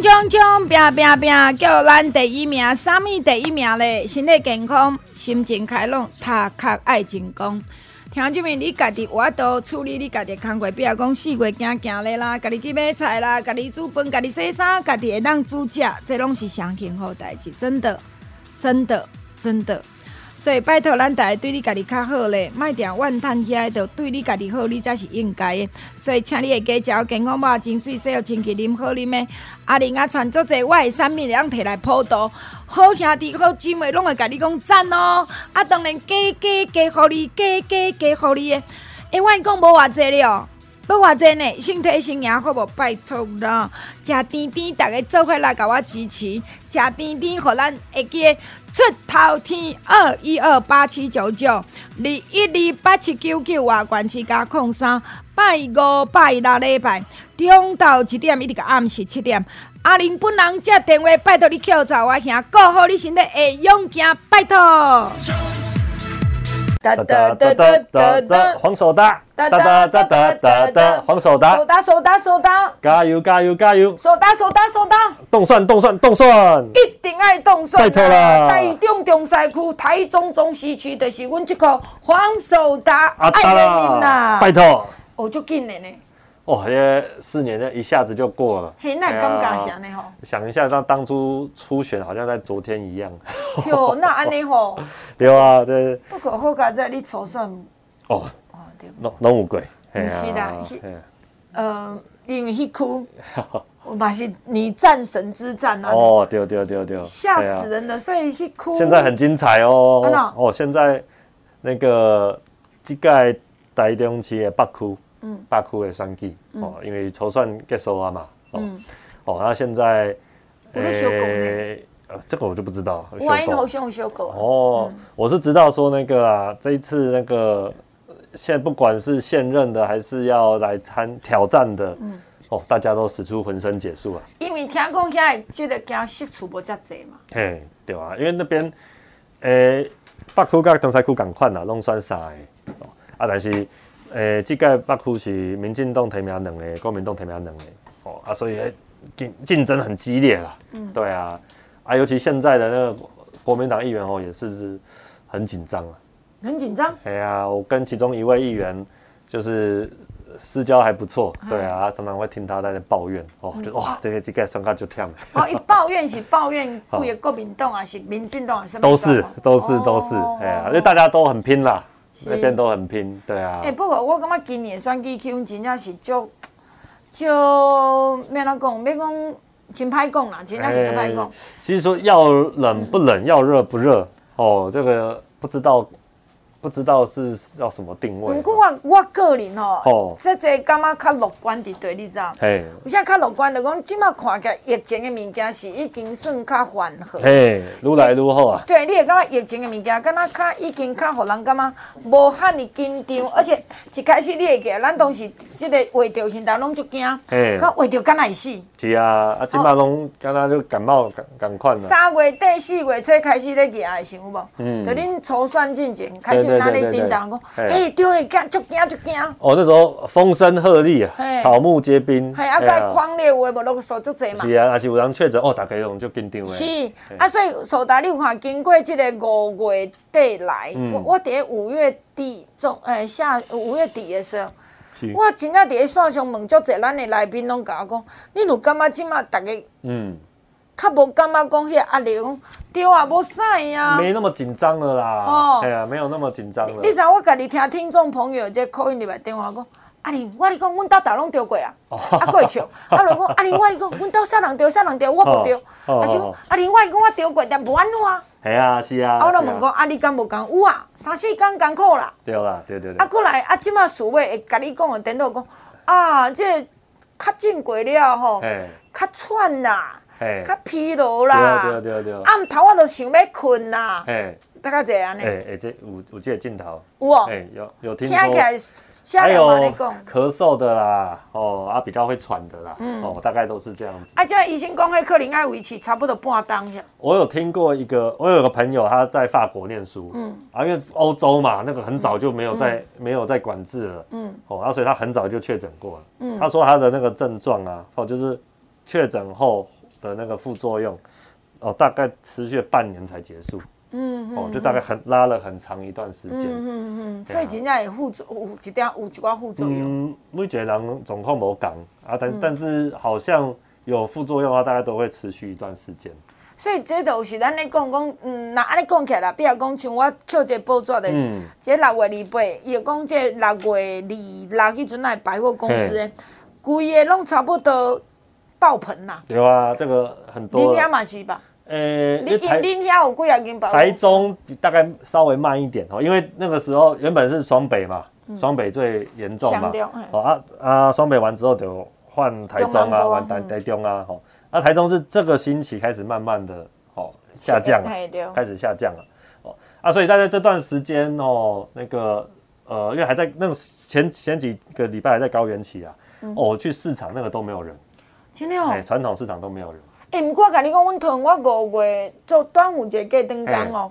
冲冲冲！拼拼拼！叫咱第一名，啥物第一名咧？身体健康，心情开朗，读壳爱成功。听这边，你家己我都处理你家己工作，比如讲四月行行咧啦，家己去买菜啦，家己煮饭，家己洗衫，家己会当煮食，这拢是上幸福代志，真的，真的，真的。所以拜托咱大家对你家己较好咧，莫定怨叹起来，就对你家己好，你才是应该的。所以请你会加食健康饱、真水、洗好清气、啉好啉的。阿玲啊，传足济我的产品，会当摕来普渡。好兄弟、好姊妹，拢会甲你讲赞哦。啊，当然加加加互你，加加加互你的。哎，我讲无偌济了，无偌济呢，身体身体好无？拜托啦，食甜甜，大家做伙来甲我支持，食甜甜，互咱会记。出头天二一二八七九九二一二八七九九啊关七加空三拜五拜六礼拜中昼一点一直到暗时七点，阿玲本人接电话，拜托你口罩我兄，顾好你身体会勇行，拜托。哒哒哒哒哒哒，黄手哒，哒哒哒哒哒哒，黄手哒，手哒手哒手哒，加油加油加油，手哒手哒手哒，动算动算动算，一定爱动算，拜托啦！台中中西区、台中中西区就是阮这个黄手哒，爱人您呐，拜托，哦，就紧的呢。哦，这四年呢，一下子就过了。嘿，那尴尬啥呢？吼，想一下，当当初初选，好像在昨天一样。哟，那安尼吼。对啊，对。不过好佳在你初选。哦。哦，对。拢拢有过。不是啦，是。嗯，因为迄区，嘛是女战神之战啊。哦，对对对对。吓死人了，所以迄区。现在很精彩哦。哦，现在那个这个台中市的北区。嗯，北区的选举哦，因为初选结束了嘛，哦，哦，那现在，诶，呃，这个我就不知道。万一好像修狗哦，我是知道说那个啊，这一次那个现不管是现任的还是要来参挑战的，嗯，哦，大家都使出浑身解数啊。因为听讲现在这个惊释出不遮济嘛。嘿，对啊，因为那边，诶，北区跟东西区共款啦，拢选三个，啊，但是。诶、欸，这个北区是民进党提名两个，国民党提名两个，哦啊，所以竞竞争很激烈啦。嗯，对啊，啊，尤其现在的那个国民党议员哦，也是很紧张啊。很紧张？哎呀，我跟其中一位议员就是私交还不错，对啊，常常会听他在那抱怨哦，就哇，这个这个选举就跳。哦，一抱怨 是抱怨，不也国民党啊，是民进党啊，什么都是都是都是，哎呀，因为大家都很拼啦。那边都很拼，对啊。哎，不过我感觉今年选举气氛真正是就就 要哪讲，要讲真歹讲啦，真正是真歹讲。其实说要冷不冷，要热不热，哦，这个不知道。不知道是要什么定位。不过我我个人吼，这这感觉较乐观的，对，你知道？嘿，我现在较乐观就讲，即马看起来疫情的物件是已经算较缓和。嘿，愈来愈好啊。对，你会感觉疫情的物件，敢若较已经较互人感觉无遐尼紧张，而且一开始你会记，咱当时即个画着现在拢就惊，嘿，佮画着敢若会死。是啊，啊，即马拢敢若就感冒感感款啦。三月底四月初开始咧举，想有无？嗯。就恁初选进前开始。哪里叮当讲？哎，对，惊，足惊，足惊！哦，那时候风声鹤唳啊，草木皆兵。系啊，该狂烈话无落数足侪嘛。是啊，还是有人确诊哦，大家拢就紧张的。是啊，所以苏达，你有看经过这个五月底来，我我伫五月底中，诶，下五月底的时候，我真正伫线上问足侪，咱的来宾拢甲我讲，你有感觉即马大家嗯，较无感觉讲迄个压力讲。对啊，无啥呀，没那么紧张了啦。哦，哎呀，没有那么紧张了。你知我家己听听众朋友在 call in 里边电话讲，阿玲，我跟你讲，阮兜大拢钓过啊，啊，过会笑。啊，就讲阿玲，我跟你讲，阮兜啥人丢，啥人丢，我无丢。啊，是讲阿玲，我跟你讲，我丢过，但无安怎。系啊，是啊。啊，我就问讲，啊，你敢无讲？有啊，三四工艰苦啦。对啦，对对对。啊，过来啊，即马事尾会甲你讲的，颠倒讲啊，这较进过了吼，较喘啦，较疲劳啦。对对对对。暗头我都想要困啦。大概这样呢？哎哎，这有有这个镜头。有哦。哎，有有听说。还有咳嗽的啦，哦啊，比较会喘的啦，嗯、哦，大概都是这样子。啊，这医生讲，迄可能要维持差不多半当。我有听过一个，我有个朋友他在法国念书，嗯，啊，因为欧洲嘛，那个很早就没有在、嗯、没有在管制了，嗯，哦，啊，所以他很早就确诊过了，嗯，他说他的那个症状啊，哦，就是确诊后的那个副作用，哦，大概持续半年才结束。嗯，哦，就大概很拉了很长一段时间。嗯嗯嗯，所以真正有副作有一点有一寡副作用。嗯，每一个人状况无同啊，但是但是好像有副作用的话，大概都会持续一段时间。所以这都是咱咧讲讲，嗯，那安尼讲起来，比如讲像我捡一个报纸的，嗯，这六月二八，伊讲这六月二六迄阵来百货公司的，规个拢差不多爆棚啦。有啊，这个很多。你遐嘛是吧？呃，你你遐有几啊？台中大概稍微慢一点哦，因为那个时候原本是双北嘛，双北最严重嘛。哦啊啊，双北完之后就换台中啊，换台台中啊，吼。那台中是这个星期开始慢慢的哦下降了，开始下降了。哦啊，所以大概这段时间哦，那个呃，因为还在那个前前几个礼拜还在高原期啊，哦，去市场那个都没有人，真的哦，传统市场都没有人。哎，毋过我甲你讲，阮汤我五月做端午节过灯工哦。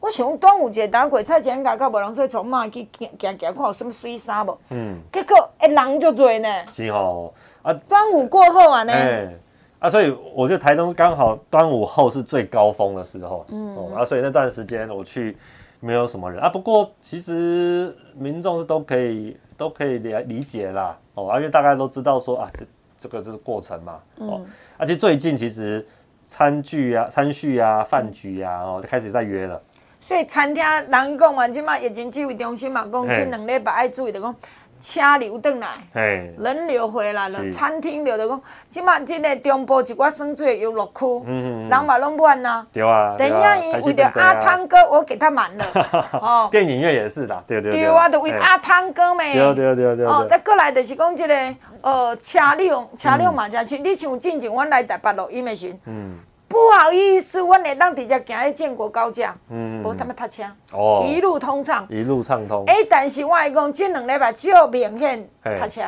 我想端午节当过菜市甲较无人，所以从嘛去行行行看有什么水衫无。嗯。结果哎，人就多呢。是吼啊。端午过后啊呢。哎。啊，所以我觉得台中刚好端午后是最高峰的时候。嗯。哦，啊，所以那段时间我去没有什么人啊。不过其实民众是都可以都可以理理解啦。哦，因为大家都知道说啊这。这个就是过程嘛，哦，而且最近其实餐具啊、餐叙啊、饭局啊，哦，就开始在约了。所以餐厅人讲完，即嘛疫情指挥中心嘛讲，这两礼拜爱注意的讲。车流转来，人流回来了，餐厅流的讲，即马真个中部一寡省水的游乐区，人嘛拢满呐。对啊，电影院为了阿汤哥，我给他满了。哦，电影院也是啦，对对对。对啊，就为阿汤哥咩？对对对对。哦，再过来就是讲这个，呃，车流车流嘛，真像你像进前阮来台北录音的时，嗯。不好意思，我会当直接行去建国高架，嗯，无他妈塞车，哦，一路通畅，一路畅通。哎，但是我讲这两礼拜就明显塞车，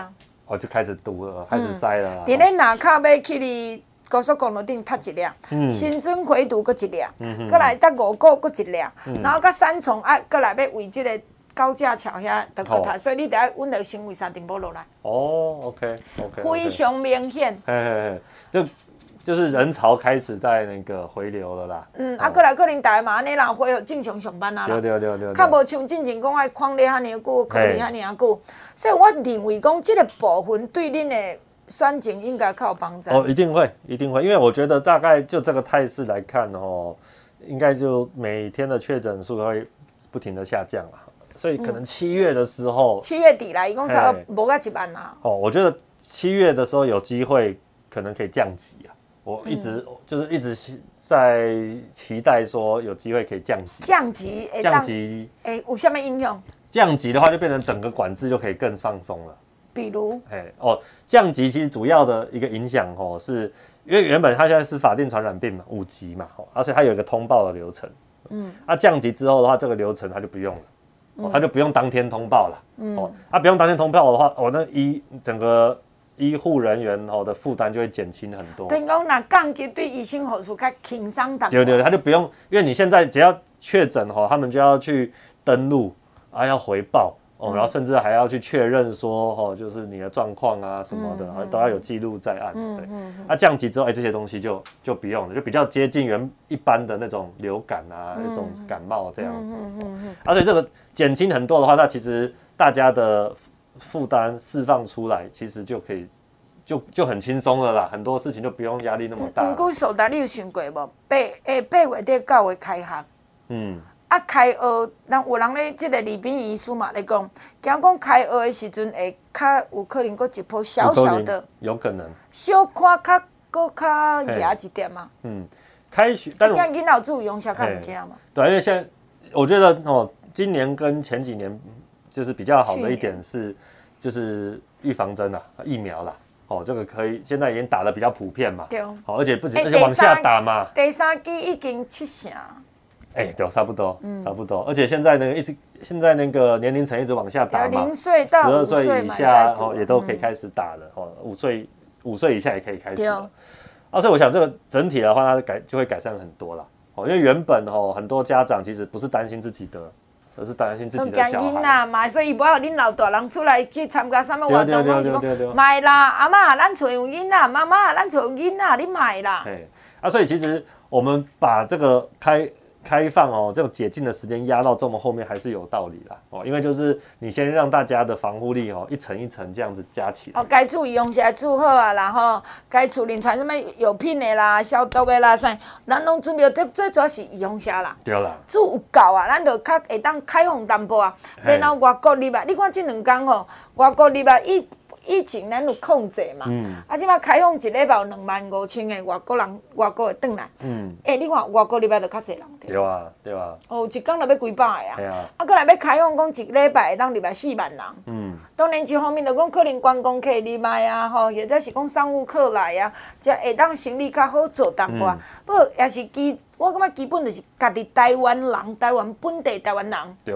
哦就开始堵了，开始塞了。伫咧南卡要去哩高速公路顶踏一辆，新增回堵搁一辆，嗯，过来到五股搁一辆，然后到三重啊，过来要为这个高架桥遐得过他，所以你得要阮得先为三点半落来。哦，OK，OK，非常明显。嘿嘿嘿，就。就是人潮开始在那个回流了啦。嗯，啊，过来可能大家嘛，你俩恢复正常上班啊。对对对对。较无像之前讲爱旷咧遐尼久，隔离遐尔久，所以我认为讲这个部分对恁的选情应该较有帮助。哦，一定会，一定会，因为我觉得大概就这个态势来看哦，应该就每天的确诊数会不停的下降啊，所以可能七月的时候，七月底啦一共才无个几万啦。哦，我觉得七月的时候有机会可能可以降级啊。我一直就是一直在期待说有机会可以降级，降级，降级，哎，有什么应用？降级的话就变成整个管制就可以更放松了。比如，哎哦，降级其实主要的一个影响哦，是因为原本它现在是法定传染病嘛，五级嘛，哦，而且它有一个通报的流程，嗯，啊降级之后的话，这个流程它就不用了，哦，它就不用当天通报了，嗯，哦，它不用当天通报的话，哦，那一整个。医护人员吼的负担就会减轻很多。听讲那降级对医生护士较轻松点。对对对，他就不用，因为你现在只要确诊吼，他们就要去登录啊，要回报哦，然后甚至还要去确认说吼，就是你的状况啊什么的，都要有记录在案。对，那降级之后，哎，这些东西就就不用了，就比较接近原一般的那种流感啊，那种感冒这样子。而且这个减轻很多的话，那其实大家的。负担释放出来，其实就可以就就很轻松了啦，很多事情就不用压力那么大。不过，苏达，你有想过无？八诶八月底九月开学，嗯，啊，开学，人有人咧，即个李斌医师嘛，咧讲，惊讲开学的时阵会较有可能搁一波小小的，有可能，小看较搁较严一点嘛。嗯，开学，但是囡仔注意用下看物件嘛。对，因为现在我觉得哦，今年跟前几年就是比较好的一点是，就是预防针啊，疫苗啦，哦，这个可以，现在已经打的比较普遍嘛。对。哦，而且不止，而且往下打嘛。第三剂已经七成。哎、欸，对，差不多，嗯，差不多，而且现在呢，一直现在那个年龄层一直往下打嘛，零岁到十二岁以下哦，也都可以开始打了哦，五岁五岁以下也可以开始了。啊，所以我想这个整体的话，它改就会改善很多了哦，因为原本哦，很多家长其实不是担心自己的，而是担心自己的小孩嘛，所以不要恁老大人出来去参加什么活动，我是讲买啦，阿妈，咱厝有囡仔，妈妈，咱厝有囡仔，你买啦。哎，啊，所以其实我们把这个开。开放哦，这种解禁的时间压到这么后面还是有道理啦。哦，因为就是你先让大家的防护力哦一层一层这样子加起来。哦，该注意用起来做好啊，然后该处理传什么药品的啦、消毒的啦，啥，咱拢准备，最最主要是用下啦，对啦，做有够啊，咱就较会当开放淡薄啊，然后外国入来，你看这两天吼，外国入来一。疫情咱有控制嘛？嗯、啊，即摆开放一礼拜有两万五千个外国人，外国的转来。嗯。诶、欸，你看外国礼拜就较济人对。对啊，对啊。哦，一工就要几百个啊。对啊。啊，搁来要开放讲一礼拜会当礼拜四万人。嗯。当然一方面就讲可能观光客入来啊，吼，或者是讲商务客来啊，才会当生意较好做淡薄。不过也是基，我感觉基本就是家己台湾人，台湾本地台湾人。对。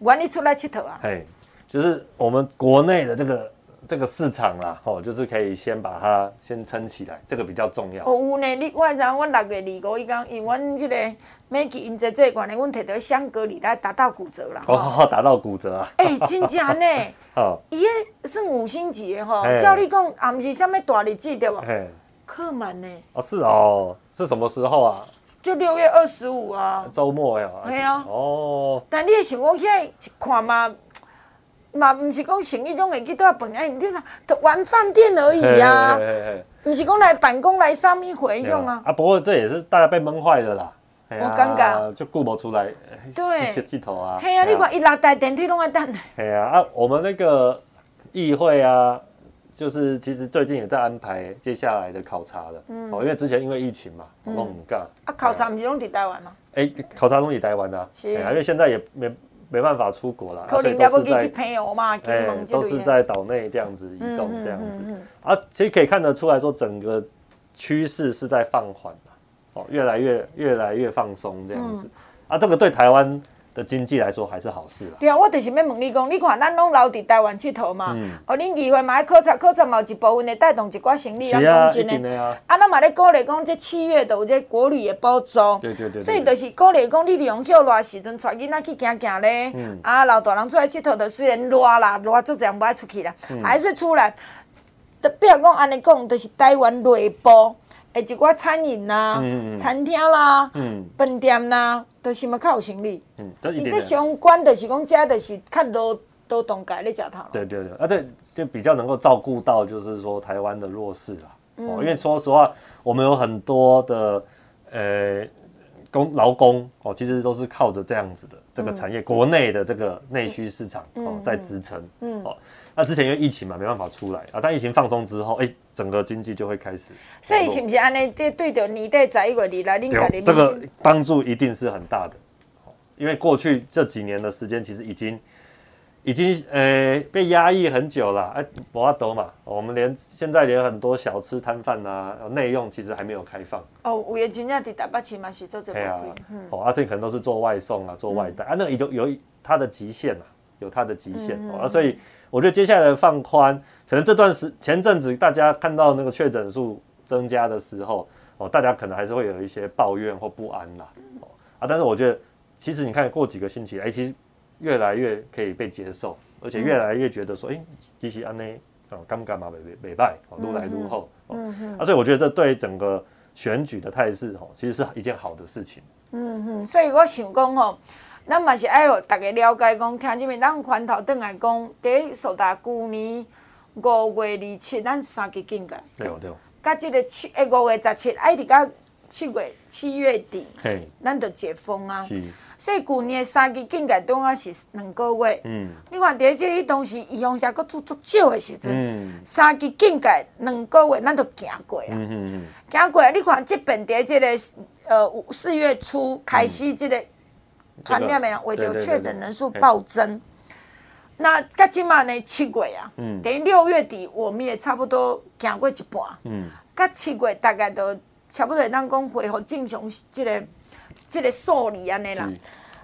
愿意出来佚佗啊。嘿，就是我们国内的这个。这个市场啦，吼，就是可以先把它先撑起来，这个比较重要。哦，有呢，你我知，我六月二五一讲，因为阮这个美记因在这关呢，阮摕到香格里拉打到骨折了。哦，打到骨折啊！哎、欸，真假呢？哦，伊个是五星级的吼，照你讲，也不是什么大日子对吧？嘿，客满呢。哦，是哦，是什么时候啊？就六月二十五啊。周末呀。对啊。哦。但你想讲现在一看嘛？嘛，不是讲生意中会去多少饭，哎，你就是玩饭店而已啊，不是讲来办公来上面会用啊。啊，不过这也是大家被闷坏的啦。我尴尬，就顾不出来，对，气气头啊。嘿啊，你看一拉台电梯拢爱等。嘿啊，啊，我们那个议会啊，就是其实最近也在安排接下来的考察了。嗯。哦，因为之前因为疫情嘛，拢唔干。啊，考察不是拢在台湾吗？哎，考察拢在台湾啊。是。因为现在也没。没办法出国了，可能两个弟弟朋友嘛，哎，都是在岛内这样子移动，这样子。啊，其实可以看得出来说，整个趋势是在放缓，哦，越来越越来越放松这样子，啊，这个对台湾的经济来说还是好事啦。对啊，我就是要问你讲，你看咱拢留伫台湾佚佗嘛，哦，恁议会嘛爱考察考察嘛，有一部分的带动一寡生意，咱讲真的。啊，咱嘛咧鼓励讲，这七月都有这国旅的补助。对对对。所以就是鼓励讲，你利用休热时阵带囡仔去行行咧，啊，老大人出来佚佗，就虽然热啦，热就这样不爱出去啦，还是出来。特别讲安尼讲，就是台湾内部。诶，一寡餐饮啦、餐厅啦、饭店啦，都是嘛较有生意。嗯，你这相关的是讲，加的是较劳劳动界咧食头。对对对，啊，这就比较能够照顾到，就是说台湾的弱势啦。哦，因为说实话，我们有很多的呃工劳工哦，其实都是靠着这样子的这个产业，国内的这个内需市场哦在支撑。嗯。哦。那之前因为疫情嘛，没办法出来啊。但疫情放松之后，哎、欸，整个经济就会开始。所以是不是安尼？对对着年底十一月里来，你家里这个帮助一定是很大的。因为过去这几年的时间，其实已经已经呃、欸、被压抑很久了。哎、欸，博阿斗嘛，我们连现在连很多小吃摊贩啊，内用其实还没有开放。哦，有的真正在台北市嘛是做这个。啊，嗯、哦，啊，这可能都是做外送啊，做外带、嗯、啊，那有有它的极限啊，有它的极限、啊，所以。我觉得接下来的放宽，可能这段时前阵子大家看到那个确诊数增加的时候，哦，大家可能还是会有一些抱怨或不安啦，哦啊，但是我觉得其实你看过几个星期，哎，其实越来越可以被接受，而且越来越觉得说，哎，其实安内哦，干干嘛没没败，哦，如来如后，哦，啊，所以我觉得这对整个选举的态势，哦，其实是一件好的事情。嗯哼，所以我想讲哦。咱嘛是爱互逐个了解，讲听即面咱翻头转来讲，第数达旧年五月二七，咱三级警戒。对对。甲即个七诶五月十七，爱伫甲七月七月底，嘿，咱就解封啊。是。所以旧年三级警戒当啊是两个月。嗯。你看第一这个东西，伊用下搁做足少的时阵。嗯。三级警戒两个月，咱就行过啊。嗯嗯嗯。行过，你看即边伫即个呃四月初开始，即个传染的人为着确诊人数暴增。那到今嘛呢七月啊，嗯，等于六月底我们也差不多行过一半。嗯。到七月大概都差不多，咱讲恢复正常这个。即个数字安尼啦，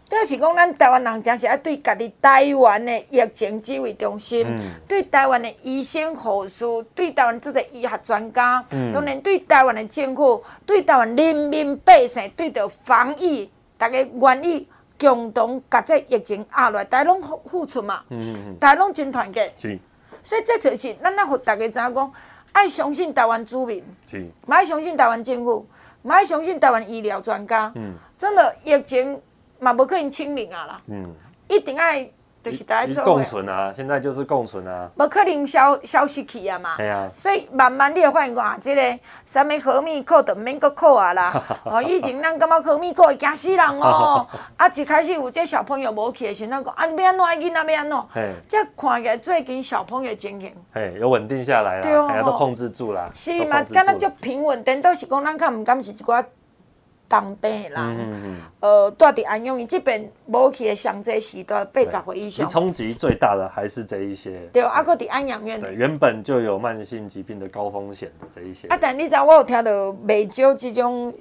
但是讲咱台湾人真是爱对家己台湾的疫情指挥中心，嗯、对台湾的医生护士，对台湾这些医学专家，嗯、当然对台湾的政府，对台湾人民百姓，对着防疫，大家愿意共同甲这疫情压落来，大家拢付付出嘛，嗯嗯、大家拢真团结，是。所以这就是咱要互大家知影讲，爱相信台湾居民，嘛爱相信台湾政府。嘛爱相信台湾医疗专家，嗯、真的疫情嘛无可能清零啊啦，嗯、一定爱就是大家做共存啊，现在就是共存啊，无可能消消失去啊嘛，啊。所以慢慢你会发现啊，这个啥物核密扣都免搁扣啊啦，哦，以前咱感觉核密扣会惊死人哦，啊，一开始有这小朋友无去的时阵，讲啊，要安怎囡仔要安怎，这看起来最近小朋友情形，嘿，有稳定下来了，大家、哦、都控制住了，是嘛，敢若足平稳，等到是讲咱较毋甘是一寡。当兵的人，嗯呃，住伫安永，伊即边无去的上济时段八十岁以上。冲击最大的还是这一些。对，啊，搁伫安养院。对，原本就有慢性疾病的高风险的这一些。啊，但你知道我有听到未少即种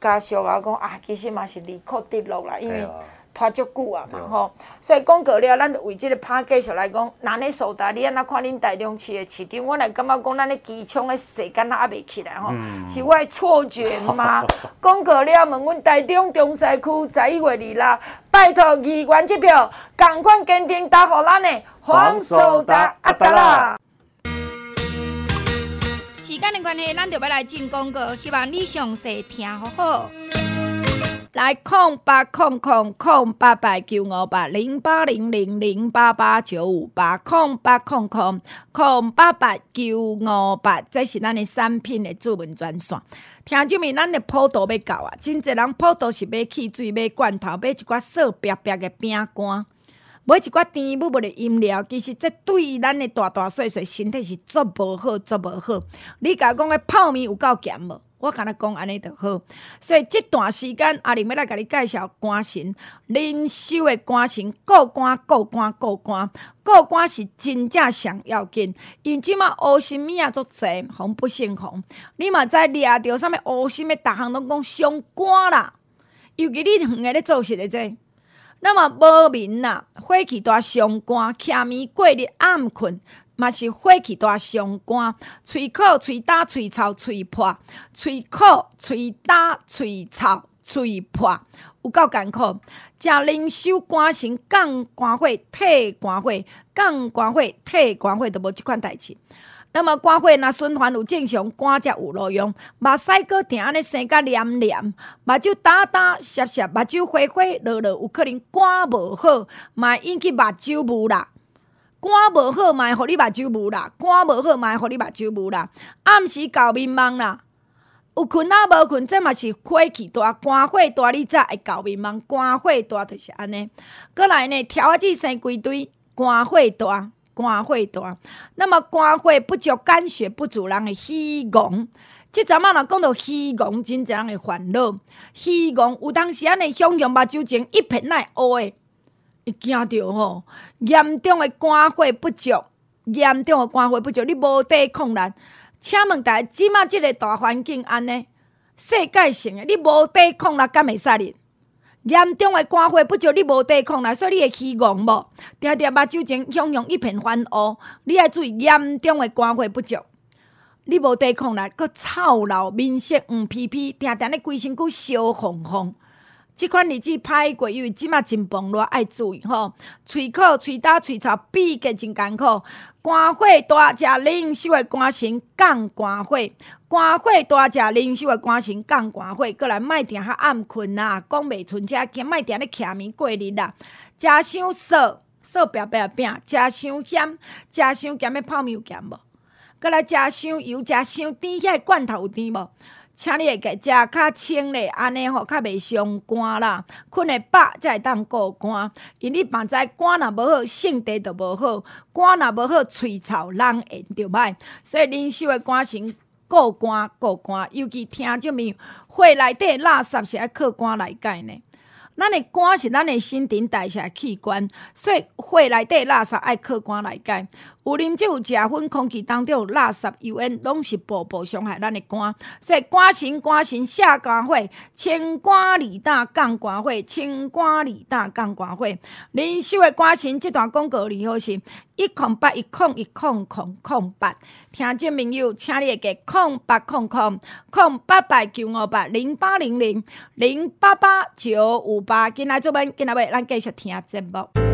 家属啊讲啊，其实嘛是离苦得乐啦，因为。拖足久啊嘛吼，所以讲过了，咱就为即个拍继续来讲，咱咧苏达，你安怎看恁台中市的市场？我来感觉讲，咱咧机场的势敢若还袂起来吼，嗯、是我的错觉吗？讲过了，问阮台中中西区十一月二啦，拜托议员即票，共款坚定打互咱的黄守达阿达啦。时间的关系，咱就要来进广告，希望你详细听好好。来空八空空空八八九五八零八零零零八八九五八空八空空空八八九五八，这是咱的产品的主文专线。听这面，咱的普渡要到啊！真侪人普渡是买汽水、买罐头、买一寡素白白的饼干，买一寡甜蜜蜜的饮料。其实这对咱的大大细细身体是足无好，足无好。你甲讲的泡面有够咸无？我跟他讲安尼著好，所以即段时间阿玲要来甲你介绍肝肾，灵修诶肝肾，过肝过肝过肝，过肝是真正上要紧。因即马乌心物啊，足侪红不胜红。你嘛知掠着啥物乌心诶，逐项拢讲伤肝啦。尤其你两个咧做事的这，那么无眠呐，火气大伤肝，徛眠过日暗困。嘛是火气大伤肝，喙苦、喙焦、喙臭、喙破，喙苦、喙焦、喙臭、喙破，有够艰苦。食灵修肝肾降肝火、退肝火、降肝火、退肝火，都无即款代志。那么肝火若循环有正常，肝才有路用。目屎阁定安尼生甲黏黏，目睭焦焦涩涩，目睭花花落落，有可能肝无好，嘛引起目睭雾啦。肝无好，嘛互你目睭雾啦；肝无好，嘛互你目睭雾啦。暗时搞迷茫啦，有困啊无困，这嘛是火气大，肝火大，你才会搞迷茫。肝火大就是安尼。过来呢，条仔子生规堆，肝火大，肝火大。那么肝火不足，肝血不足，人会虚戆。即阵仔若讲到虚戆，真侪人会烦恼。虚戆有当时安尼，想用目睭前一片来乌诶。会惊着吼，严重的肝火不足，严重的肝火不足，你无抵抗力。请问大家，即马即个大环境安尼，世界性诶，你无抵抗力，敢会使哩？严重的肝火不足，你无抵抗力，所以你会虚戆无？定定目睭前汹涌一片翻乌，你爱注意严重的肝火不足，你无抵抗力，阁臭老面色黄皮皮，定定咧规身躯烧红红。即款日子歹过，因为即马真崩落，爱注意吼。喙苦、喙焦、喙臭，比个真艰苦。肝火大，食灵修的肝肾降肝火；肝火大，食灵修的肝肾降肝火。过来，莫定遐暗困啊，讲袂出声，兼莫定咧徛眠过日啦。食伤素，素白白饼；食伤咸，食伤咸的泡面有咸无？过来，食伤油，食伤甜，遐罐头有甜无？请你会给食较清咧，安尼吼较袂伤肝啦。困会饱才会当顾肝，因你明知肝若无好，性地就无好。肝若无好，喙臭人缘就歹。所以恁守个肝神顾肝顾肝，尤其听这面肺内底垃圾是爱靠肝来解呢。咱的肝是咱的新陈代谢器官，所以肺内底垃圾爱靠肝来解。有啉酒、食薰，空气当中有垃圾油烟，拢是步步伤害咱的肝。所以肝神、肝神下肝火，清肝利胆降肝火，清肝利胆降肝火。恁收的肝神这段广告里好是：一空八一空一空空空八。听众朋友，请你给空八空空空八八九五八零八零零零八八九五八。今仔做文，今仔尾咱继续听节目。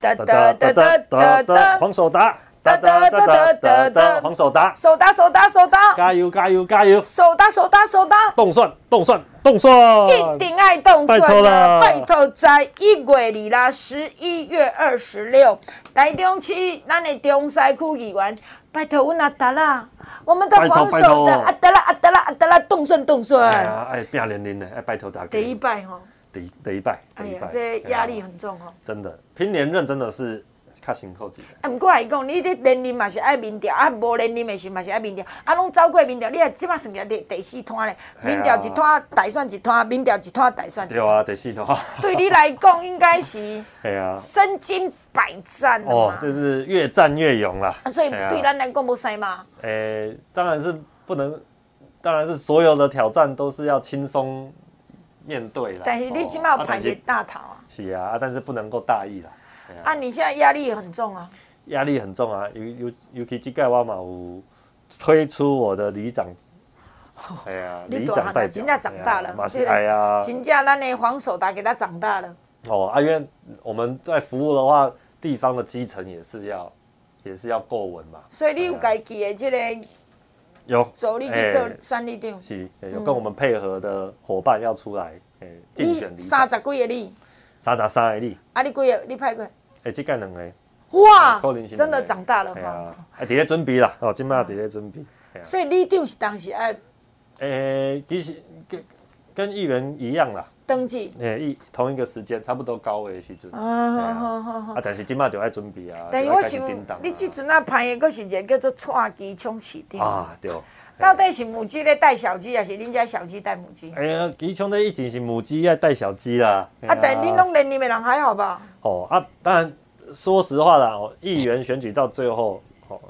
哒哒哒哒哒哒，黄守达，哒哒哒哒哒哒，黄守达，守达守达守达，加油加油加油，守达守达守达，冻蒜冻蒜冻蒜，一定爱冻蒜，拜托了，拜托在一月里啦，十一月二十六，台中市咱的中西区议员，拜托阮阿达啦，我们的黄守达，阿达啦阿达啦阿达啦，冻蒜冻蒜，哎呀，哎，变年龄了，哎，拜托大家，第一拜哈。第一第一拜，哎呀，这压力很重哦。真的，拼连任真的是较辛苦一点。啊，不过来讲，你这年龄嘛是爱民调，啊，无年龄的时嘛是爱民调，啊，拢走过民调，你还即马算起来第第四摊咧，民调一摊，大选一摊，民调一摊，大选。对啊，第四摊。对你来讲，应该是。系啊。身经百战哦，这是越战越勇啦。啊，所以对咱来讲不使嘛。诶，当然是不能，当然是所有的挑战都是要轻松。面对了，但是你起码要排解大头啊。是啊，但是不能够大意啦。啊，你现在压力也很重啊。压力很重啊，尤尤尤其这个我嘛有推出我的里长，哎呀，里长代表，真正长大了，哎呀，真正咱的黄守达给他长大了。哦，啊，因为我们在服务的话，地方的基层也是要，也是要够稳嘛。所以你有家己的这个。有走你去做三立店，是有跟我们配合的伙伴要出来诶竞选。三十几个里，三十三个里。啊，你几个？你派过？诶，这个两个。哇，真的长大了哈。哎，在准备啦，哦，今麦在准备。所以里长是当时哎，诶，其实跟跟议员一样啦。登记。诶，一同一个时间，差不多高位时阵。啊，好好好。啊，但是今麦就爱准备啊。但是我想，你即阵啊拍的，佫是一个叫做蔡其昌市长。啊，对。到底是母鸡咧带小鸡，还是恁家小鸡带母鸡？哎呀，其昌的以前是母鸡在带小鸡啦。啊，但恁拢年龄的人还好吧？哦啊，当然，说实话啦，哦，议员选举到最后，哦，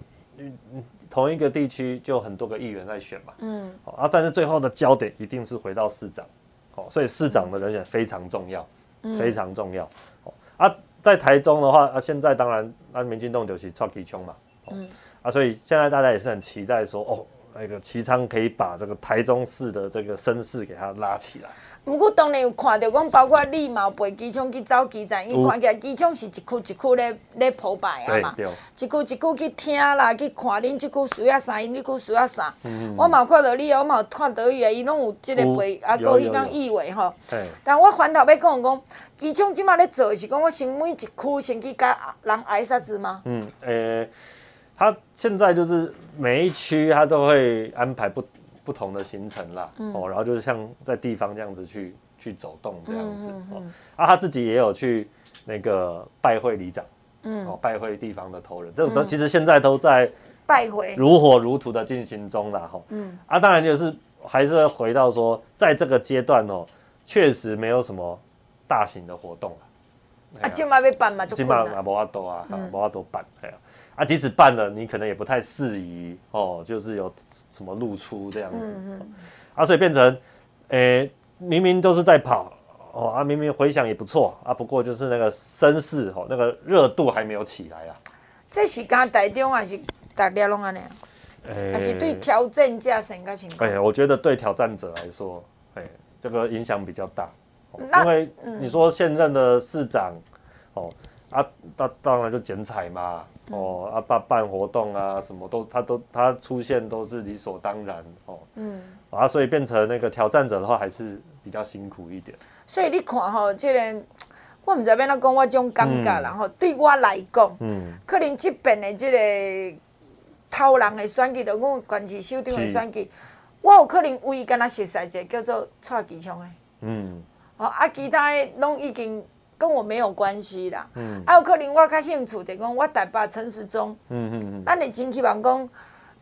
同一个地区就很多个议员在选嘛。嗯。啊，但是最后的焦点一定是回到市长，哦，所以市长的人选非常重要，嗯、非常重要。哦，啊，在台中的话，啊，现在当然，那民进党就是蔡其昌嘛。嗯。啊，所以现在大家也是很期待说，哦。那个齐昌可以把这个台中市的这个声势给他拉起来。不过当然有看到讲，包括李茂陪机场去走基站，因为看起来机场是一区一区咧咧铺排啊嘛，一区一区去听啦，去看恁即区需要啥，因即区需要啥。我嘛有看到你，我嘛有看到伊啊，伊拢有即个陪啊，高迄讲意味吼。但我反头要讲讲，机场即马咧做是讲，我先每一区先去甲人挨啥子吗？嗯，诶、欸。他现在就是每一区他都会安排不不同的行程啦，嗯、哦，然后就是像在地方这样子去去走动这样子，哦，啊，他自己也有去那个拜会里长，嗯，哦，拜会地方的头人，这种都其实现在都在拜会。如火如荼的进行中啦，哈、哦，嗯，啊，当然就是还是回到说，在这个阶段哦，确实没有什么大型的活动啊，今嘛要办嘛，就今嘛也无法度啊，无法度办，哎呀。啊，即使办了，你可能也不太适宜哦，就是有什么露出这样子，啊，所以变成，诶、欸，明明都是在跑哦，啊，明明回想也不错啊，不过就是那个声势哦，那个热度还没有起来啊。这是刚台中还是大家拢安尼？欸、还是对挑战者先较辛苦？哎，我觉得对挑战者来说，哎，这个影响比较大，因为你说现任的市长，哦啊，他当然就剪彩嘛，哦啊办办活动啊，什么都他都他出现都是理所当然，哦，嗯，啊，所以变成那个挑战者的话，还是比较辛苦一点。所以你看吼，这个。我唔知要怎讲，我这种感觉，然后、嗯、对我来讲，嗯、可能这边的这个偷人的选举，就我县市首长的选举，我有可能唯一跟他熟悉一个叫做蔡其昌的，嗯，哦啊，其他的拢已经跟我没有关系啦，嗯，啊，有可能我较兴趣的讲，我台北陈时中，嗯嗯嗯，咱会真希望讲。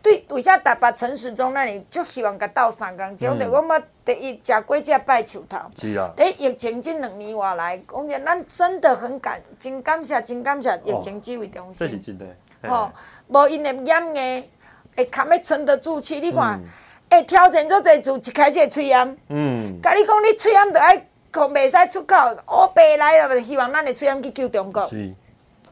对，为啥台北陈时中那里就希望甲斗三工？就着我们第一食过只拜树头。是啊。诶，疫情这两年外来，讲真，咱真的很感，真感谢，真感谢疫情指挥中心。这是真的。吼，无因的严的，会堪要撑得住气。你看，会挑战做侪就一开始喙炎。嗯。甲你讲，你喙炎着爱讲袂使出口，乌白来了，希望咱的喙炎去救中国。是。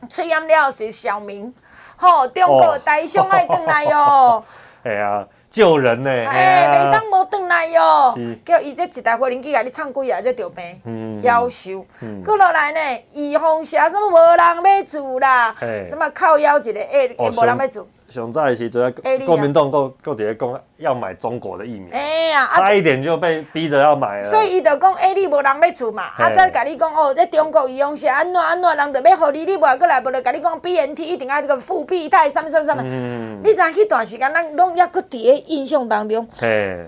喙炎了是小明。吼，中国大雄爱转来哟！哎呀，救人呢！哎，袂当无转来哟！叫伊这一台飞行机甲你唱几啊？这着病，夭寿。过落来呢，预防啥？什么无人要住啦？什么靠腰一个哎，无人要住。上早的时阵，国民党够够直接讲要买中国的疫苗，哎呀，差一点就被逼着要买了。所以伊就讲，哎，你无人要厝嘛，啊，再甲你讲哦，这中国医用是安怎安怎，人就要互你，你无过来，无就甲你讲 BNT 一定爱这个复必泰，什么什么什么。嗯。你知影迄段时间，咱拢抑搁伫个印象当中，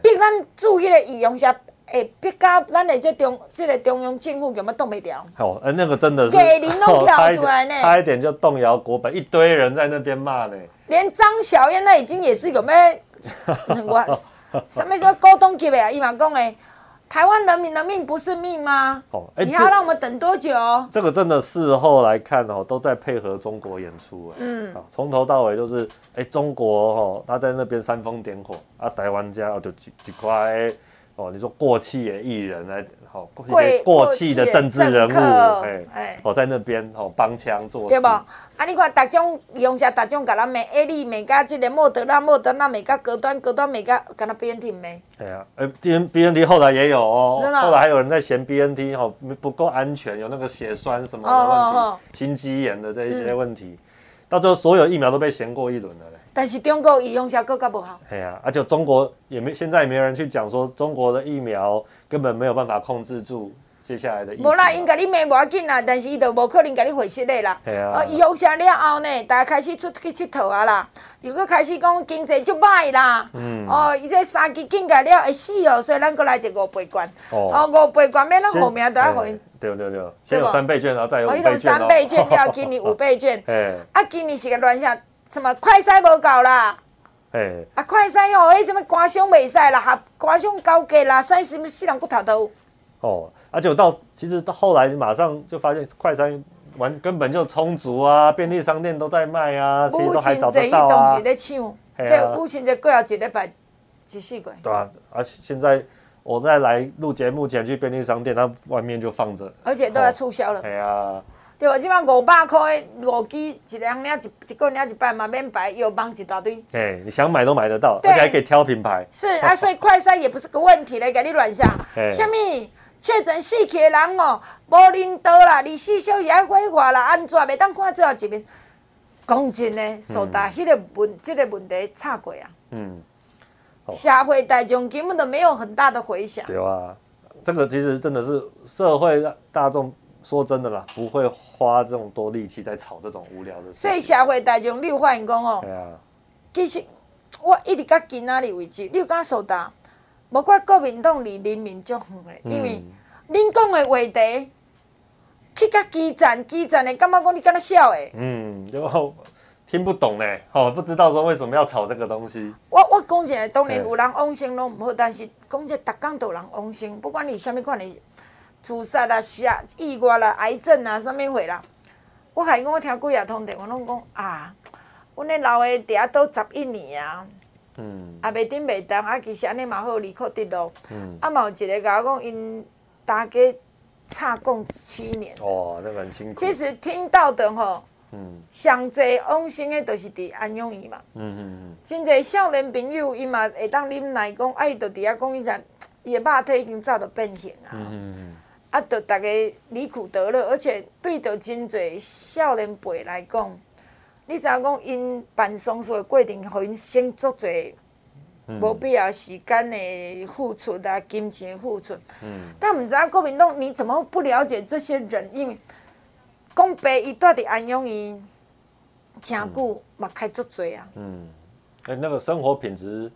逼咱做迄个医用下。哎，别搞，咱的这中，这个中央政府根本动不了。哦，哎，那个真的是，给林拢跳出来呢，差一点就动摇国本，一堆人在那边骂呢。连张小燕那已经也是有咩，我什么时候沟通级的啊？伊嘛讲诶，台湾人民的命不是命吗？哦，哎，你要让我们等多久？这个真的事后来看哦，都在配合中国演出。嗯，从头到尾都是，哎，中国哦，他在那边煽风点火啊，台湾家就几几块。哦，你说过气的艺人来，好，一些过气的政治人物，哎，哦，在那边哦帮腔做事，对不？啊，你看，大众用下大众，给他美 A 利美加这个莫德纳莫德纳美加高端高端美加，跟他 BNT 没？对啊，哎，B N B N T 后来也有哦，真的，后来还有人在嫌 B N T 哦不够安全，有那个血栓什么的问题，心肌炎的这一些问题，到最后所有疫苗都被嫌过一轮了嘞。但是中国医用效果较不好。对啊，而且中国也没，现在也没人去讲说中国的疫苗根本没有办法控制住接下来的疫情。无啦，因甲你骂无要紧啦，但是伊就无可能甲你回实的啦。对啊。哦，医用效了后呢，大家开始出去佚佗啊啦，又搁开始讲经济就歹啦。嗯。哦，伊这三级境界了会死哦，所以咱阁来一个五倍券。哦。哦，五倍券免咱后面都要回。对对对。先有三倍券，然后再有 五倍券。哦，伊就三倍券了，今年五倍券。哎。啊，今年是个乱象。什么快筛无够啦？哎嘿，啊快筛哦，迄什么官商未使啦，哈官商勾结啦，筛什么死人骨头都。哦，而且我到其实到后来马上就发现快筛完根本就充足啊，便利商店都在卖啊，其实都还找得到啊。母亲节在抢，对，母亲节过后一礼拜，几四个。对啊，而且现在我在来录节目前去便利商店，它外面就放着，而且都要促销了。对啊。对，即马五百块的五支，一两领一一个领一百嘛，免排又帮一大堆。哎，你想买都买得到，对而且还可以挑品牌。是啊，所以快筛也不是个问题嘞，给你乱想。什么确诊死去的人哦，无领导啦，二四小时爱挥发啦，安怎袂当看最后一面？讲真呢，受到迄个问，这个问题差过啊。嗯。社会大众根本都没有很大的回响。对啊，这个其实真的是社会大众。说真的啦，不会花这种多力气在炒这种无聊的事。所以社会大众，你有发现讲哦，对啊，其实我一直到今仔日为止，你有敢说到，无怪国民党离人民足远的，因为恁讲的话题去甲基层，基层的感觉讲你敢那笑的，嗯，然后听不懂呢，哦，不知道说为什么要炒这个东西。我我讲起来，当然有人往生拢毋好，但是讲这逐工都有人往生，不管你虾米款的。自杀啦、啊意外啦、癌症啊，啥物货啦？我还讲我听几啊通电话，拢讲啊，阮咧老诶伫遐倒十一年啊，嗯，啊袂顶袂当，啊其实安尼嘛好，离苦得咯，嗯，啊嘛有一个甲我讲，因大家差共七年，哦，那蛮辛苦。其实听到的吼，嗯，上济往生的，都是伫安养院嘛。嗯嗯嗯。真济少年朋友，伊嘛会当啉奶讲，啊，伊就伫遐讲，伊说 伊的肉体已经早就变形啊。嗯嗯嗯。啊，就大家离苦得乐，而且对着真侪少年辈来讲，你知影讲，因办丧事的过程，互因省足济无必要时间的付出啊，金钱的付出。嗯。但毋知影国民党，你怎么不了解这些人？因为讲白，伊住伫安养院，诚久嘛开足侪啊。嗯，哎、欸，那个生活品质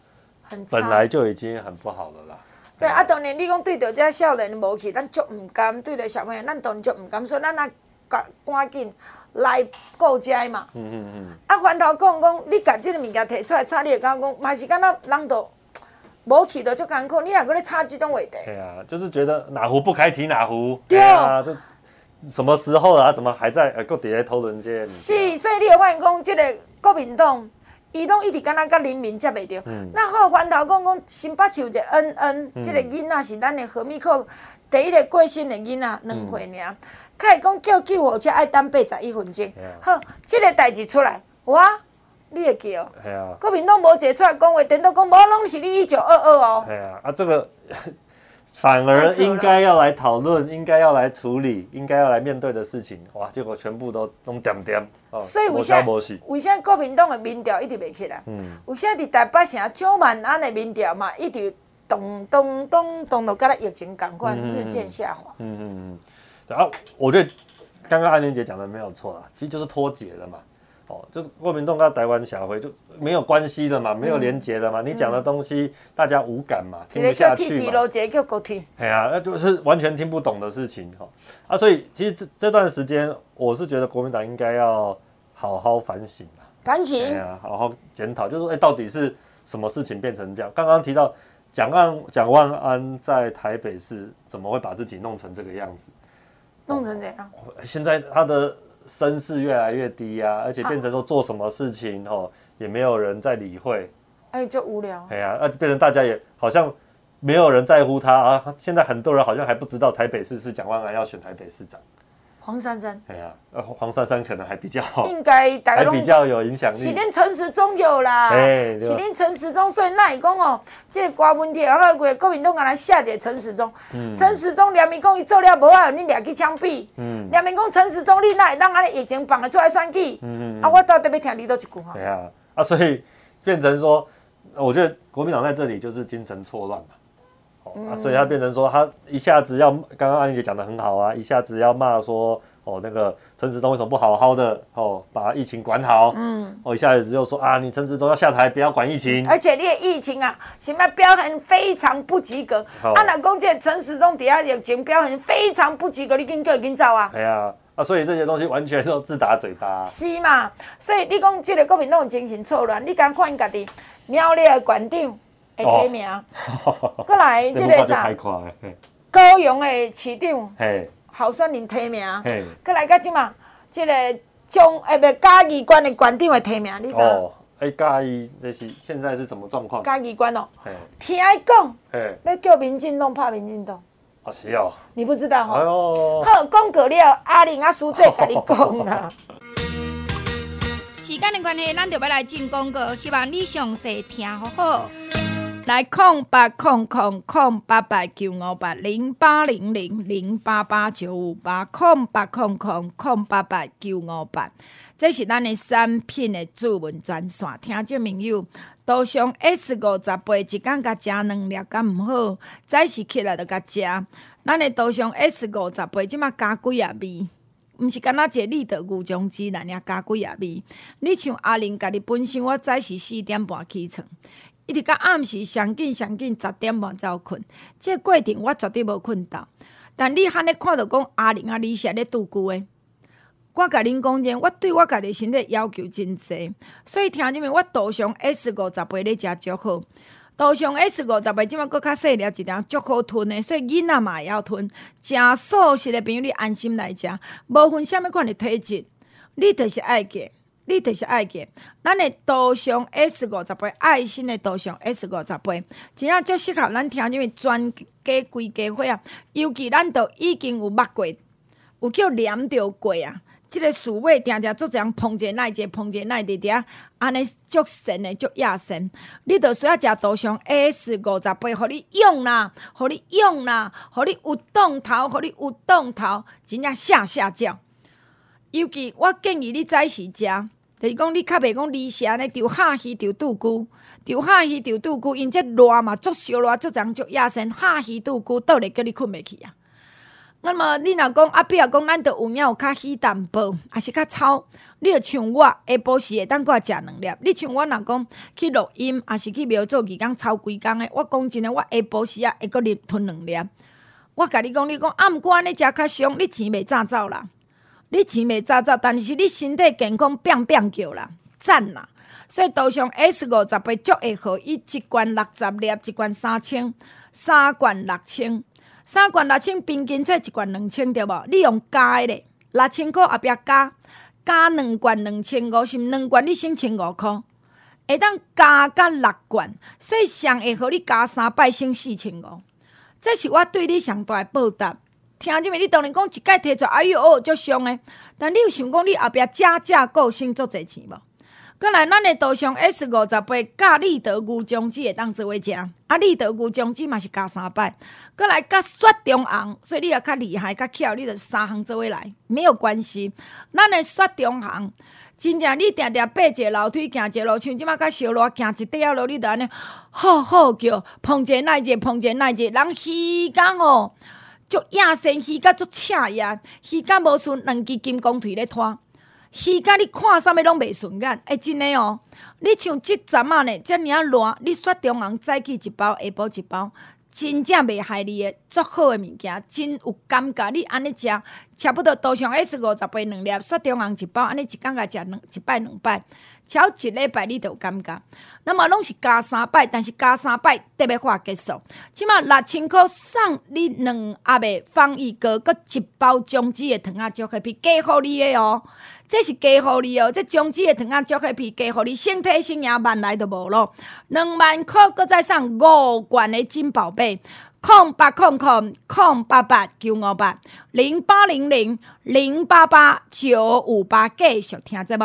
本来就已经很不好了啦。对啊，当然你讲对着这少年无去，咱足毋甘；对着小朋友，咱当然足毋甘。所以咱啊赶赶紧来顾遮嘛。嗯嗯嗯。啊，反头讲讲，你把即个物件摕出来炒，你会感觉讲，嘛是敢若人都无去着足艰苦。你也搁咧炒即种话题。对啊，就是觉得哪壶不开提哪壶。对啊，这。什么时候啊？怎么还在呃，搁伫咧讨论这个？是，所以你会发现讲，即个国民党，伊拢一直敢若甲人民接袂着。嗯。那好，反头讲讲，新北市有一个恩恩，这个囡仔是咱的何米克第一个过身的囡仔，两岁尔。开讲叫救护车爱等八十一分钟。好，这个代志出来，我，你会记哦。系啊。国民党无一个出来讲话，等到讲无拢是你一九二二哦。系啊，啊这个。反而应该要来讨论，应该要来处理，应该要来面对的事情，哇！结果全部都弄点点哦。所以为啥？为啥国民党的民调一直袂起来？嗯。为啥伫台北城九万安的民调嘛，一直咚咚咚咚到，跟他疫情赶快日渐下滑。嗯嗯嗯。然后我觉得刚刚安玲姐讲的没有错啦，其实就是脱节了嘛。哦，就是国民党跟台湾社会就没有关系了嘛，没有连结了嘛。嗯、你讲的东西大家无感嘛，嗯、听不下去嘛。哎呀，那就是完全听不懂的事情哈。啊，所以其实这这段时间，我是觉得国民党应该要好好反省啊，反省。哎呀，好好检讨，就是说，哎，到底是什么事情变成这样？刚刚提到蒋万蒋万安在台北市怎么会把自己弄成这个样子？弄成怎样？现在他的。声势越来越低呀、啊，而且变成说做什么事情哦，也没有人在理会，哎，就无聊。哎呀，啊，变成大家也好像没有人在乎他啊。现在很多人好像还不知道台北市是蒋万安要选台北市长。黄珊珊，哎呀，呃，黄珊珊可能还比较应该还比较有影响力。是恁陈时中有啦，哎，是恁陈时中，所以那伊讲哦，这个瓜问题，啊，那个国民党敢来下一个陈时中，陈时中连民讲伊做了无好，你掠去枪毙，嗯，连民讲陈时中你那会当安尼疫情放得出来选举，嗯嗯，啊，我到底要听你多一句话。对啊，啊，所以变成说，我觉得国民党在这里就是精神错乱嘛。啊，所以他变成说，他一下子要刚刚安妮姐讲的很好啊，一下子要骂说，哦，那个陈时中为什么不好好的哦，把疫情管好，嗯，哦，一下子又说啊，你陈时中要下台，不要管疫情，而且你的疫情啊，什么标很非常不及格，啊，老公这陈时中底下疫情标很非常不及格，你跟叫跟走啊？对啊，啊，所以这些东西完全都自打嘴巴，啊，是嘛？所以你讲这个国民党精神错乱，你敢看家己苗栗的馆长？会提名，过来这个啥？高雄的市长，候选人提名，过来个什么？这个将诶不嘉义县的县长会提名，你知道？哦，诶嘉义这是现在是什么状况？嘉义县哦，听讲，要叫民进党拍民进党，啊是哦，你不知道哈？好，讲过了，阿玲阿叔再甲你讲啦。时间的关系，咱就要来进广告，希望你详细听好好。来空八空空空八八九五八零八零零零八八九五八空八空空空八八九五八，这是咱的产品的主文专线。听众朋友，多上 S 五十八一天甲食两粒，敢毋好？早时起来就甲食。咱的多上 S 五十八，即马加几啊味？毋是干那一个立德牛浆汁，咱也加几啊味？你像阿玲家己本身，我早时四点半起床。一直到暗时上紧上紧十点半才有困，这个过程我绝对无困到。但你罕咧看到讲阿玲啊，你是咧拄久诶。我甲恁讲者，我对我家己身体要求真济，所以听入面我涂上 S 五十八咧食足好。涂上 S 五十八即马阁较细粒一点，足好吞诶，所以囡仔嘛会晓吞。食素食诶朋友，你安心来食，无分啥物款诶体质，你着是爱个。你就是爱个，咱的涂上 S 五十八，爱心的涂上 S 五十八，真正足适合咱听因为专家规家伙啊，尤其咱都已经有捌过，有叫黏着过啊，即个鼠尾定定做一样碰者耐者碰者耐伫遐，安尼足神诶，足野神。你着需要食杜上 S 五十八，互你用啦，互你用啦，互你有动头，互你有动头，真正下下叫。尤其我建议你早时食，就是讲你较袂讲离时安尼着虾鱼着杜龟，着虾鱼着杜龟，因这热嘛，足烧热，足长足野神，虾鱼杜龟倒来叫你困袂去啊。那么你若讲啊，比如讲咱著有影有较稀淡薄，还是较臭，你着像我下晡时会当阁食两粒。你像我若讲去录音，还是去庙做义工操规工诶，我讲真诶，我下晡时啊会阁啉吞两粒。我甲你讲，你讲啊，毋过安尼食较伤，你钱袂怎走啦，你钱袂早走，但是你身体健康变变叫啦，赞啦。所以杜上 S 五十八足会好，伊一罐六十粒，一罐三千，三罐六千。三罐六千，平均才一罐两千，对无？你用加的咧，六千块后壁加，加两罐两千五，是毋？两罐你省千五块，会当加甲六罐，所以上会互你加三摆省四千五。这是我对你上大的报答。听入面，你当然讲一届摕出，哎哟，足伤诶。但你有想讲，你后壁加价购省足侪钱无？过来，咱的杜上 S 五十八加立德牛浆汁会当做为食，啊，立德牛浆汁嘛是加三摆。过来加雪中红，所以你也较厉害、较巧，你着三项做伙来，没有关系。咱诶雪中红，真正你定定爬一个楼梯，行一个路，像即马较烧热，行一条路，你着安尼好好叫，碰者耐者，碰者耐者，人鱼竿哦，足野生鱼甲足赤呀，鱼甲无顺，两支金刚腿咧拖。鱼甲你看啥物拢袂顺眼，哎、真诶哦！你像即阵仔呢，遮尔啊热，你雪中红再去一包，下晡一包，真正袂害你诶，足好诶物件，真有感觉。你安尼食，差不多杜上 S 五十八两粒，雪中红一包，安尼一工甲食两一摆两摆，超一礼拜你著有感觉。那么拢是加三摆，但是加三摆特别话结束。即码六千块送你两盒诶防疫膏，搁一包姜子诶糖仔巧克力，加互你诶哦。这是加互你哦，这姜子诶糖仔巧克力加互你，身体性命万来都无咯。两万块搁再送五罐诶金宝贝，空八空空空八八九五八零八零零零八八九五八，继续听节目。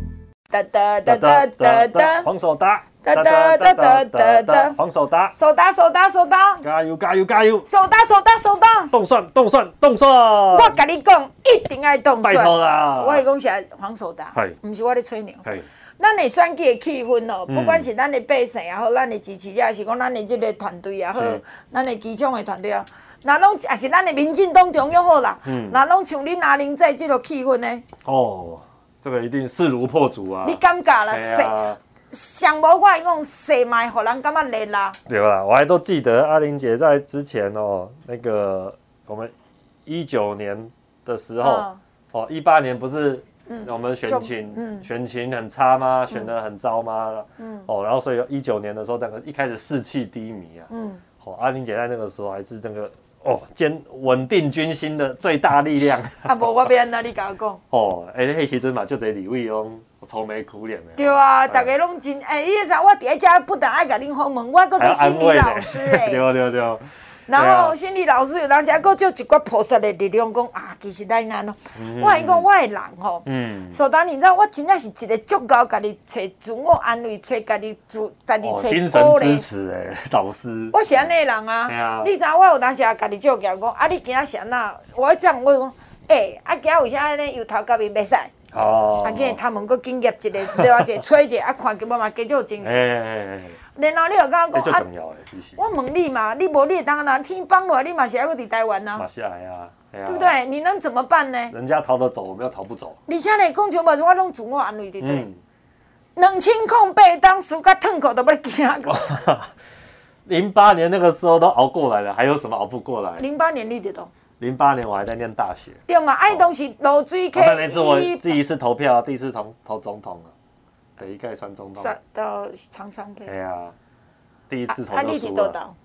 哒哒哒哒哒哒，黄守达，哒哒哒哒哒哒，黄守达，手打手打手打，加油加油加油，手打手打手打，冻蒜冻蒜冻蒜，我甲你讲，一定爱冻蒜，拜托啦，我系讲是黄守达，系，唔是我咧吹牛，系，咱的选举的气氛哦，不管是咱的百姓也好，咱的支持者也是讲咱的这个团队也好，咱的基层的团队啊，那拢也是咱的民进党中央好啦，嗯，那拢像恁阿玲在这个气氛呢，哦。这个一定势如破竹啊！你尴尬了，谁？想无我讲谁买，互人感觉累啦？对吧？我还都记得阿玲姐在之前哦，那个我们一九年的时候，嗯、哦，一八年不是我们选情，嗯、选情很差吗？选得很糟吗？嗯，哦，然后所以一九年的时候，那个一开始士气低迷啊，嗯，哦，阿玲姐在那个时候还是那个。哦，坚稳定军心的最大力量。啊，无我变哪里甲我讲。哦，哎，迄时阵嘛，就这李伟哦愁眉苦脸的。对啊，大家拢真哎，伊个啥，我伫遮不但爱甲恁访问，我搁做心理老师 诶。对对对。然后心理老师有当时还佫借一寡菩萨的力量，讲啊，其实咱安咯。我系讲我的人吼，所以当你知道，我真正是一个足够家己找自我安慰，找家己自家己找精神支持诶导师。我是安尼人啊，你知影我有当时也家己照镜讲，啊，你今仔是安那？我这样我讲，诶，啊，今仔为啥安尼由头到尾袂使？哦。啊，今日他们佫敬业一个，另外一个吹者，啊，看起我嘛加足有精神。然后你又刚刚讲啊，我问你嘛，你无你会当哪天崩落，你嘛是还佫伫台湾呐？马下来啊，对不对？你能怎么办呢？人家逃得走，我们又逃不走。而且呢，讲全部是我拢自我安慰的，对。两千空八当输甲痛苦都要惊过。零八年那个时候都熬过来了，还有什么熬不过来？零八年你得懂。零八年我还在念大学。对嘛，爱东西露水溪。那次我第一次投票，第一次投投总统啊，第一届选总统。到长昌的。对啊，第一次投就输了。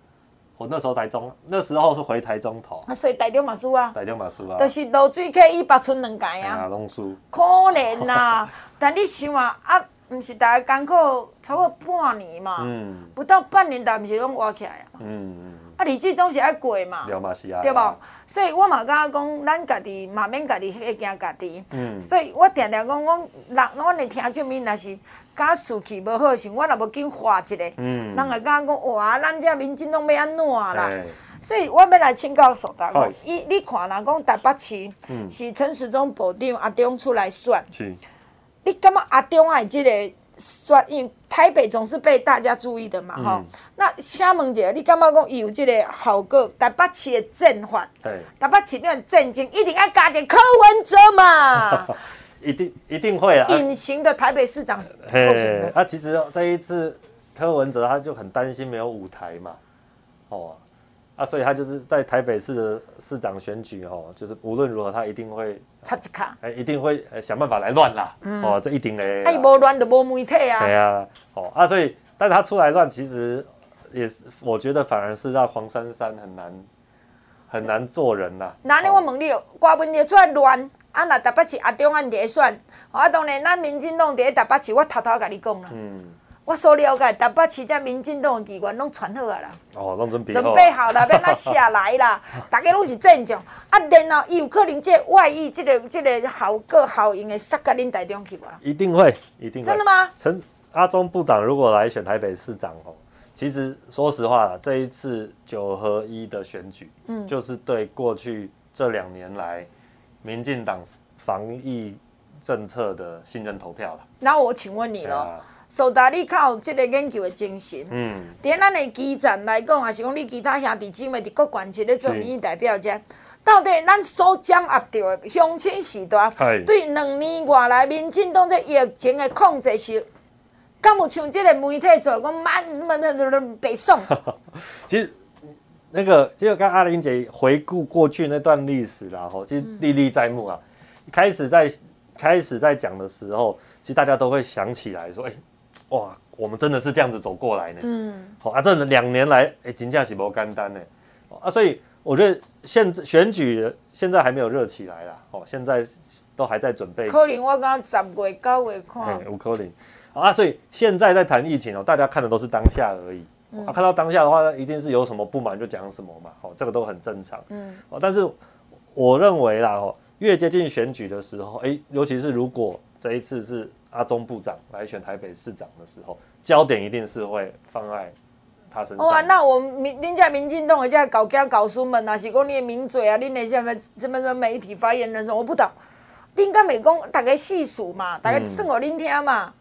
我那时候台中，那时候是回台中投。啊，所以台中嘛输啊。台中嘛输啊。就是落水溪一百村两届啊。啊，拢输。可怜呐，但你想啊，啊，不是大家艰苦差不多半年嘛，嗯，不到半年，但不是拢活起来啊。嗯嗯。啊，日子总是爱过嘛，对无？所以我嘛感觉讲，咱家己嘛免家己去惊家己。嗯。所以我常常讲，我人，阮的听众们若是敢士气无好时，我若无紧化一个，嗯，人会感觉讲，哇，咱这民警拢要安怎啦？所以我要来请教苏大哥，伊你看人讲台北市是陈时中部长阿中出来选，是，你感觉阿中爱即个？选，因为台北总是被大家注意的嘛，吼、嗯。那请问一下，你感觉讲有这个效果？台北市的政法，对，台北市的政经一定要加点柯文哲嘛？一定一定会啊！隐形的台北市长候选人。啊，其实这一次柯文哲他就很担心没有舞台嘛，哦。啊，所以他就是在台北市的市长选举哦，就是无论如何他一定会插一卡，哎，一定会想办法来乱啦，嗯、哦，这一定嘞。哎，无乱就无媒体啊。对啊，哦啊，所以但是他出来乱，其实也是我觉得反而是让黄珊珊很难很难做人呐。那你我问你，郭文杰出来乱，啊，那台北市阿中按第选，啊，当然咱民进党在台北市，我偷偷跟你讲啦。嗯。我所了解，台北市这民进党的议员拢传好啊啦，哦，拢准备准备好了，要那下来啦，大家拢是正常。啊，然后有可能这外溢，这个这个好个好用的杀到恁台中去吧？一定会，一定会。真的吗？陈阿中部长如果来选台北市长哦，其实说实话啦，这一次九合一的选举，嗯，就是对过去这两年来民进党防疫政策的信任投票了。那我请问你了。苏达，你靠这个研究的精神，嗯，伫咱的基层来讲，也是讲你其他兄弟姊妹伫各县市咧做民意代表者，到底咱所掌握到的乡亲时代，对两年外来民进党这疫情的控制是，敢有像这个媒体做讲满满的都北宋？其实那个，就刚阿玲姐回顾过去那段历史啦，吼，其实历历在目啊。开始在开始在讲的时候，其实大家都会想起来说，哎、欸。哇，我们真的是这样子走过来呢。嗯，好啊，这两年来，哎，真的是不干单呢。啊，所以我觉得现在选举现在还没有热起来啦。哦，现在都还在准备。可能我刚十月九月看。有可能。啊，所以现在在谈疫情哦，大家看的都是当下而已。啊，看到当下的话，一定是有什么不满就讲什么嘛。哦，这个都很正常。嗯。哦，但是我认为啦，哦，越接近选举的时候，哎，尤其是如果这一次是。阿中部长来选台北市长的时候，焦点一定是会放在他身上。哇，那我们民，恁家民进党的这搞家搞书们啊，是讲你的名嘴啊，恁那些什么什么媒体发言人说，我不懂。应该没讲，大家细数嘛，大家算我恁听嘛，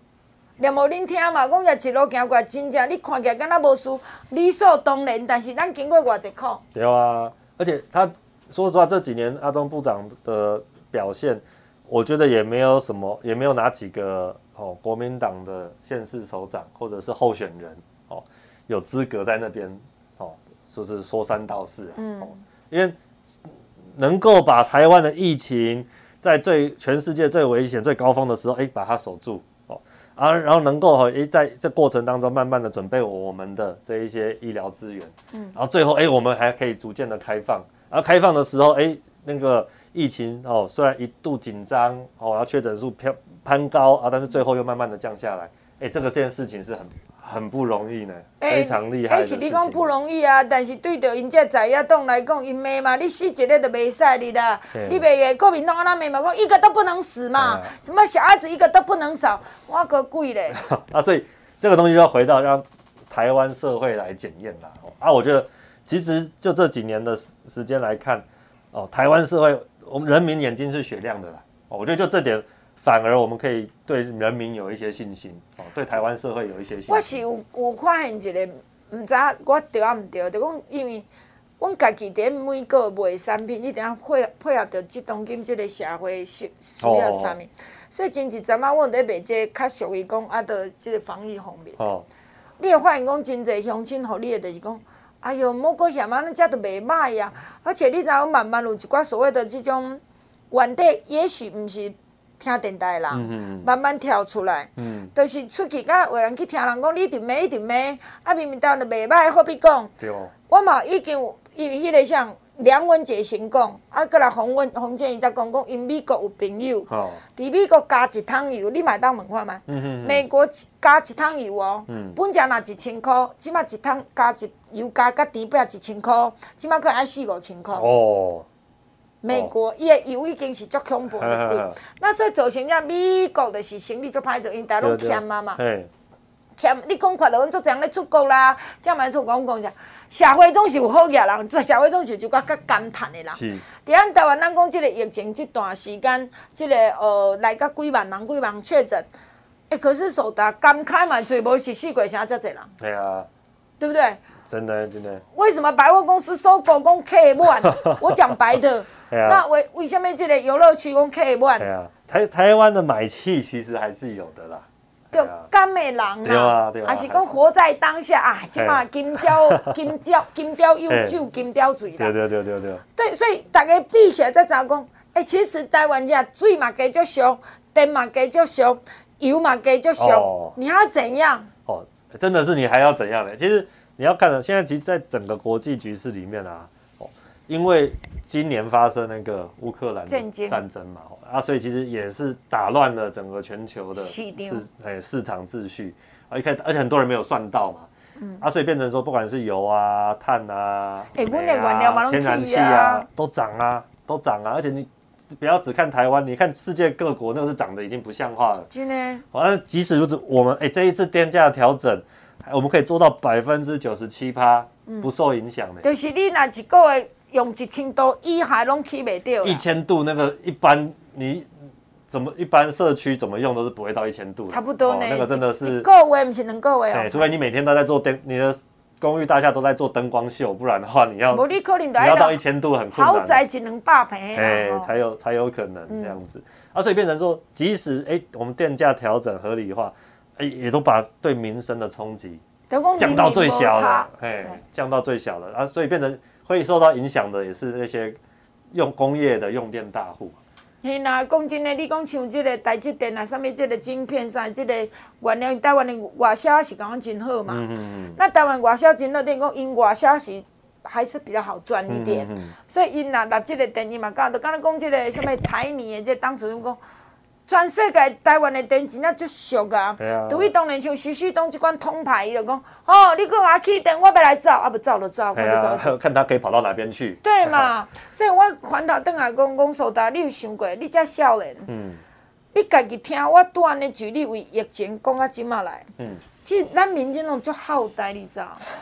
念无恁听嘛，讲只一路行过来，真正你看起来敢若无输，理所当然。但是咱经过偌济苦。对啊，而且他说实话，这几年阿中部长的表现。我觉得也没有什么，也没有哪几个哦，国民党的县市首长或者是候选人哦，有资格在那边哦，就是说三道四，嗯，因为能够把台湾的疫情在最全世界最危险、最高峰的时候，哎，把它守住哦，啊，然后能够哎，在这过程当中慢慢的准备我们的这一些医疗资源，嗯，然后最后哎，我们还可以逐渐的开放，然后开放的时候哎，那个。疫情哦，虽然一度紧张哦，然后确诊数飘攀高啊，但是最后又慢慢的降下来。哎，这个这件事情是很很不容易呢，非常厉害。哎，是你讲不容易啊，但是对着因这在野党来讲，因骂嘛，你死一个都袂使你的，你袂个国民党那骂嘛，讲一个都不能死嘛，什么小孩子一个都不能少，我可贵嘞。啊，所以这个东西就要回到让台湾社会来检验啦。啊，我觉得其实就这几年的时间来看，哦，台湾社会。我们人民眼睛是雪亮的啦，哦我觉得就这点，反而我们可以对人民有一些信心，哦，对台湾社会有一些信心。我是有有发现一个，唔知我对啊唔对，就讲因为，阮家己在每个卖产品，一定要配配合着即当今即个社会需需要啥物，所以前一阵啊，我在卖这较属于讲啊，的即个防疫方面。哦。你会发现讲真侪乡亲互你的就是讲。哎呦，莫过嫌安尼遮都袂歹啊。而且你知影，慢慢有一寡所谓的这种原底，也许毋是听电台的人，嗯嗯慢慢跳出来，嗯，就是出去甲有人去听人讲，你一直骂，一直骂，啊，明明台湾都袂歹，何必讲？对哦。我嘛已经有因为迄个像。梁文杰先讲，啊，过来洪文洪建伊则讲讲，因美国有朋友，伫、哦、美国加一桶油，你买当问看嘛？嗯嗯、美国加一桶油哦，嗯、本价若一千箍，即马一桶加一油加甲猪排一千箍，即马可能爱四五千箍。哦，美国伊个油已经是足恐怖的贵，那所以造成遮美国就是生意足歹做，因大拢欠啊嘛。欠你讲看到阮作这样咧出国啦，这样嘛出国讲啥？社会总是有好嘢人，做社会总是就较较感叹的人。是。伫咱台湾，咱讲即个疫情这段时间，即、这个呃来甲几万人、几万确诊，哎，可是守达感慨嘛，最无是四鬼城遮侪人。对啊。对不对？真的真的。为什么百货公司收购讲客满？我讲白的。啊、那为为什么这个游乐区讲客满？对啊。台台湾的买气其实还是有的啦。就甘的人啊，还是讲活在当下啊，即嘛金雕、金雕、金雕有酒，金雕水啦。对对对对对。对，所以大家比起来再怎讲？哎，其实台湾这水嘛加足俗，电嘛加足俗，油嘛加足俗，你还要怎样？哦，真的是你还要怎样呢？其实你要看的，现在其实，在整个国际局势里面啊，哦，因为今年发生那个乌克兰战争嘛。啊，所以其实也是打乱了整个全球的市哎市场秩序啊，一开而且很多人没有算到嘛，嗯，啊，所以变成说不管是油啊、碳啊、欸、天然气啊，都涨啊，都涨啊，而且你不要只看台湾，你看世界各国那个是涨的已经不像话了。真的。好像即使如此，我们哎、欸、这一次电价调整，我们可以做到百分之九十七趴不受影响的。就是你那一个月用一千度以下拢起不掉。一千度那个一般。你怎么一般社区怎么用都是不会到一千度，差不多呢、哦。那个真的是，个位不是能个位哦。除非你每天都在做灯，你的公寓大厦都在做灯光秀，不然的话你要，你要到一千度很困难。豪宅只能八坪，哎，才有才有可能这样子。嗯、啊，所以变成说，即使哎、欸、我们电价调整合理化，哎、欸、也都把对民生的冲击降到最小了，哎，降到最小了啊，所以变成会受到影响的也是那些用工业的用电大户。嘿呐，讲真的，你讲像这个台积电啊，啥物这个晶片啥，这个原料台湾的外销是讲真好嘛。嗯嗯嗯。那台湾外销真好，等于讲因外销是还是比较好赚一点。嗯嗯嗯。所以因若纳这个电影嘛，刚刚刚讲这个什么台泥的，这当时讲。全世界台湾的电真正足俗啊！除非当年像徐旭东这款通牌，伊就讲：哦，你给我起电，我要来走，啊不走就走，看不走。看他可以跑到哪边去。对嘛？所以我反头转来讲讲，苏达，你有想过？你这少年，嗯，你家己听我拄安尼举例，为疫情讲到即马来，嗯，其实咱民间拢足好呆，你知？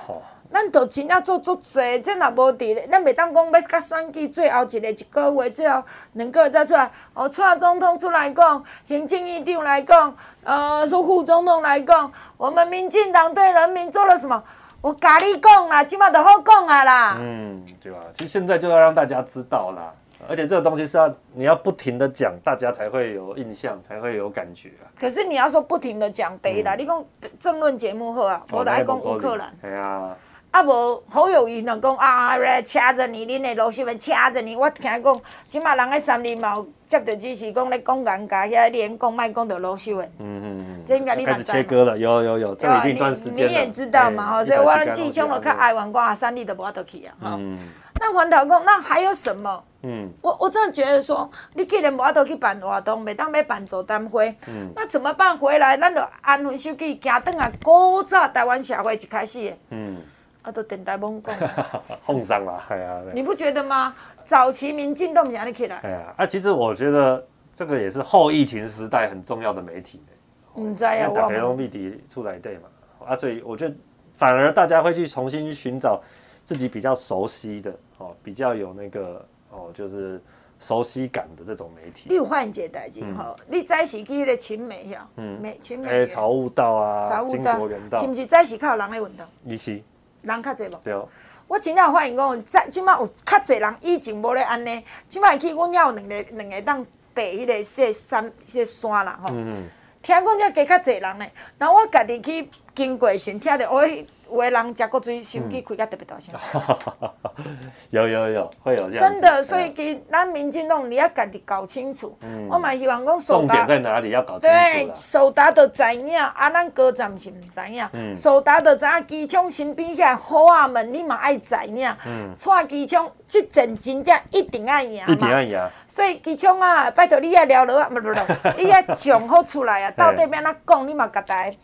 哦。咱都真正做足济，这若无伫咧，咱袂当讲要甲选举最后一个一个月，最后两个月再出来。哦，蔡总统出来讲，行政院长来讲，呃，说副总统来讲，我们民进党对人民做了什么？我甲你讲啦，起码都好讲啊啦。嗯，对吧？其实现在就要让大家知道啦，而且这个东西是要你要不停的讲，大家才会有印象，才会有感觉啊。可是你要说不停的讲，对啦，嗯、你讲政论节目好啊，我来讲乌克兰。系啊。啊无好有意呐，讲啊来掐着你，恁的罗秀文掐着你。我听讲，即马人喺三年嘛，接到指示讲咧讲人家遐连讲卖讲到老师们。嗯嗯嗯。这应该你蛮知。开始切割了，有有有，这已经一段时间了。你也知道嘛，吼，所以我自己讲了看爱玩瓜啊，三立都无法度去啊，哈。那环头讲，那还有什么？嗯。我我真的觉得说，你既然无法度去办活动，袂当要办座谈会，嗯。那怎么办？回来，咱就安分守己，行转来古早台湾社会一开始的。嗯。啊，都电台懵讲，碰上了，系啊。你不觉得吗？早期民进党哪里起来？哎呀，啊，其实我觉得这个也是后疫情时代很重要的媒体。嗯，在呀，打开用媒体出来对嘛？啊，所以我觉得反而大家会去重新去寻找自己比较熟悉的哦，比较有那个哦，就是熟悉感的这种媒体。你有换届代志吼？你早时去的青美呀？嗯，美青美。哎，草悟道啊，经国人道，是不是在是靠人来运动？你是。人较侪无？对哦。我真正有发现讲，在即摆有较侪人以前无咧安尼，即摆去阮遐有两个两个当爬迄个雪山、迄个山啦吼。嗯嗯。听讲遮加较侪人咧，然后我家己去经过时，听着，哦，有有的人食过水，手机开甲特别大声。有有有，会有这样。真的，所以给咱民进党你要家己搞清楚。嗯。我嘛希望讲，首达重点在哪里？要搞清楚。对，首达都知影，啊，咱高站是毋知影。嗯。守达都知影，机枪身边遐好仔们，你嘛爱知影。嗯。带机枪，这阵真正一定爱赢。一定爱赢。所以机枪啊，拜托你要聊了啊，不不不，你要讲好出来啊，到底要哪讲，你嘛甲台。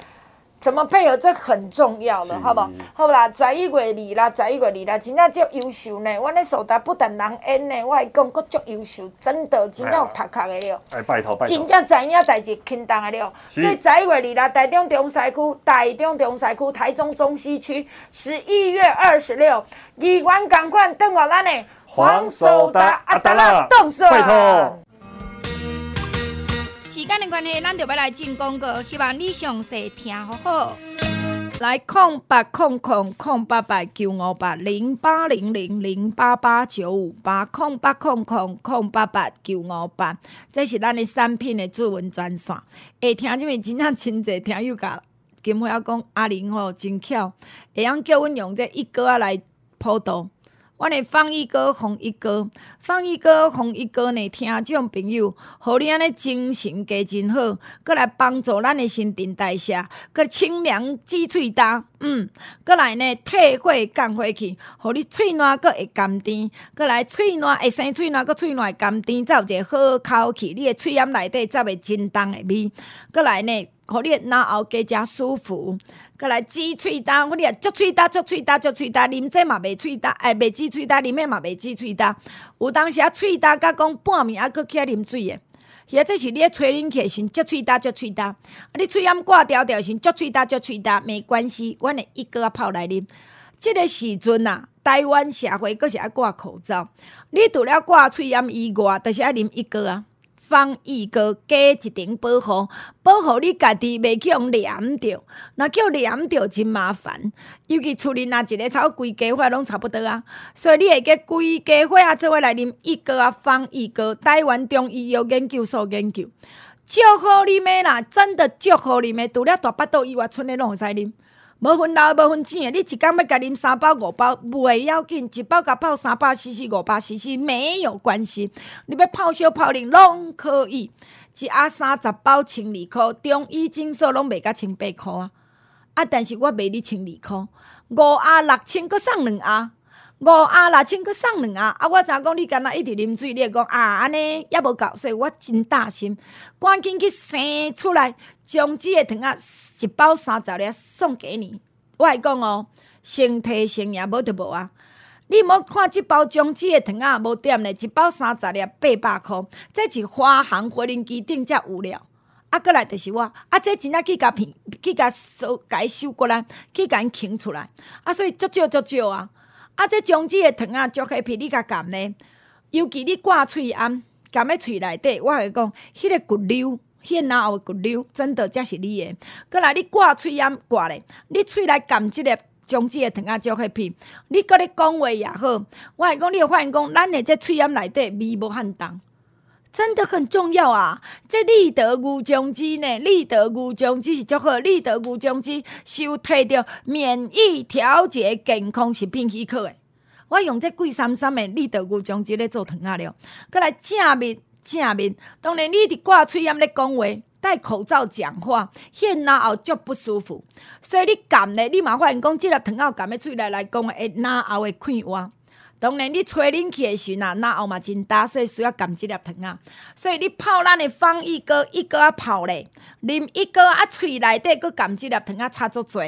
怎么配合？这很重要了，好不好？好啦，十一月二啦，十一月二啦，真正足优秀呢。阮咧守达不但人演呢，我还讲阁足优秀，真的真正有读壳的了。哎，拜托拜托。真正知影代志，轻重的了。所以十一月二啦，台中中西区，台中中西区，台中中西区，十一月二十六，议员赶快登我咱的黄守达阿达拉动手。时间的关系，咱就要来进广告，希望你详细听好好。来空八空空空八八九五八零八零零零八八九五八空八空空空八八九五八，这是咱的产品的主文专线。会听这边真正亲切，听有甲金花讲阿玲吼真巧，会用叫阮用这一哥啊来普渡。阮的放一哥红一哥，放一哥红一哥呢？听众朋友，互你安尼精神加真好，阁来帮助咱诶新陈代谢，阁清凉止喙焦，嗯，阁来呢退火降火气，互你喙暖阁会甘甜，阁来喙暖会生喙暖，阁喙暖会甘甜，才有一个好口气，你诶喙罨内底才会真重诶味，阁来呢，互你的喉咙加诚舒服。过来止喙焦，我哋啊，足喙焦，足喙焦，足喙焦，啉这嘛袂喙焦，哎，袂止喙焦，啉的嘛袂止喙焦。有当时啊，喙焦甲讲半暝还阁起来啉水的，其实这是你咧吹冷气时，足喙焦，足喙焦。啊，你喙罨挂条条时，足喙焦，足喙焦，没关系，阮会一个啊泡来啉。这个时阵啊，台湾社会阁是爱挂口罩，你除了挂喙罨以外，着是爱啉一个啊。防疫阁加一层保护，保护你家己袂去用黏着，若叫黏着真麻烦。尤其厝里若一个草规家伙拢差不多啊，所以你会个规家伙啊做伙来啉一哥啊防疫阁，台湾中医药研究所研究，足好啉的啦，真的足好啉的，除了大巴肚以外，剩的拢会使啉。无分老无分浅，你一工要甲啉三包五包，袂要紧，一包甲泡三百四四五百四四没有关系。你要泡烧泡冷拢可以，一盒三十包千二箍，中医诊所拢卖甲千八箍啊！啊，但是我卖你千二箍，五盒六千阁送两盒。五盒六千，阁送两盒。啊，我知影讲你敢若一直啉水，你会讲啊，安尼也无够，所以我真大心，赶紧去生出来，将这个糖仔一包三十粒送给你。我会讲哦，先提先赢，无就无啊。你莫看这包将这个糖仔无点嘞，一包三十粒八百箍，这是花行回轮机顶才有了。啊，过来就是我，啊，这真正去甲片，去甲收，甲伊收过来，去甲伊倾出来。啊，所以足少足少啊。啊！这种子的糖啊，足黑皮，你甲含呢？尤其你挂喙安，含在喙内底，我会讲，迄个骨溜，迄个喉的骨溜，真的才是你的。过来，你挂喙罨挂咧，你喙内含即个种子的糖啊，足黑皮，你搁咧讲话也好，我会讲，你有发现讲，咱的这喙罨内底味无汉重。真的很重要啊！这立德牛种子呢，立德牛种子是足好，立德牛种子是有摕着免疫调节健康食品许可的。我用这贵三三的立德牛种子咧做糖仔了，搁来正面正面。当然你伫挂喙罨咧讲话，戴口罩讲话，现那后足不舒服。所以你含咧，你嘛发现讲，即粒糖仔含咧喙内来讲，会那后会快活。当然，你吹冷气的时阵啊，那后嘛真大，所以需要含即粒糖啊。所以你泡咱的防疫阁一个啊泡咧，啉一个啊，喙内底阁含即粒糖啊，差足多。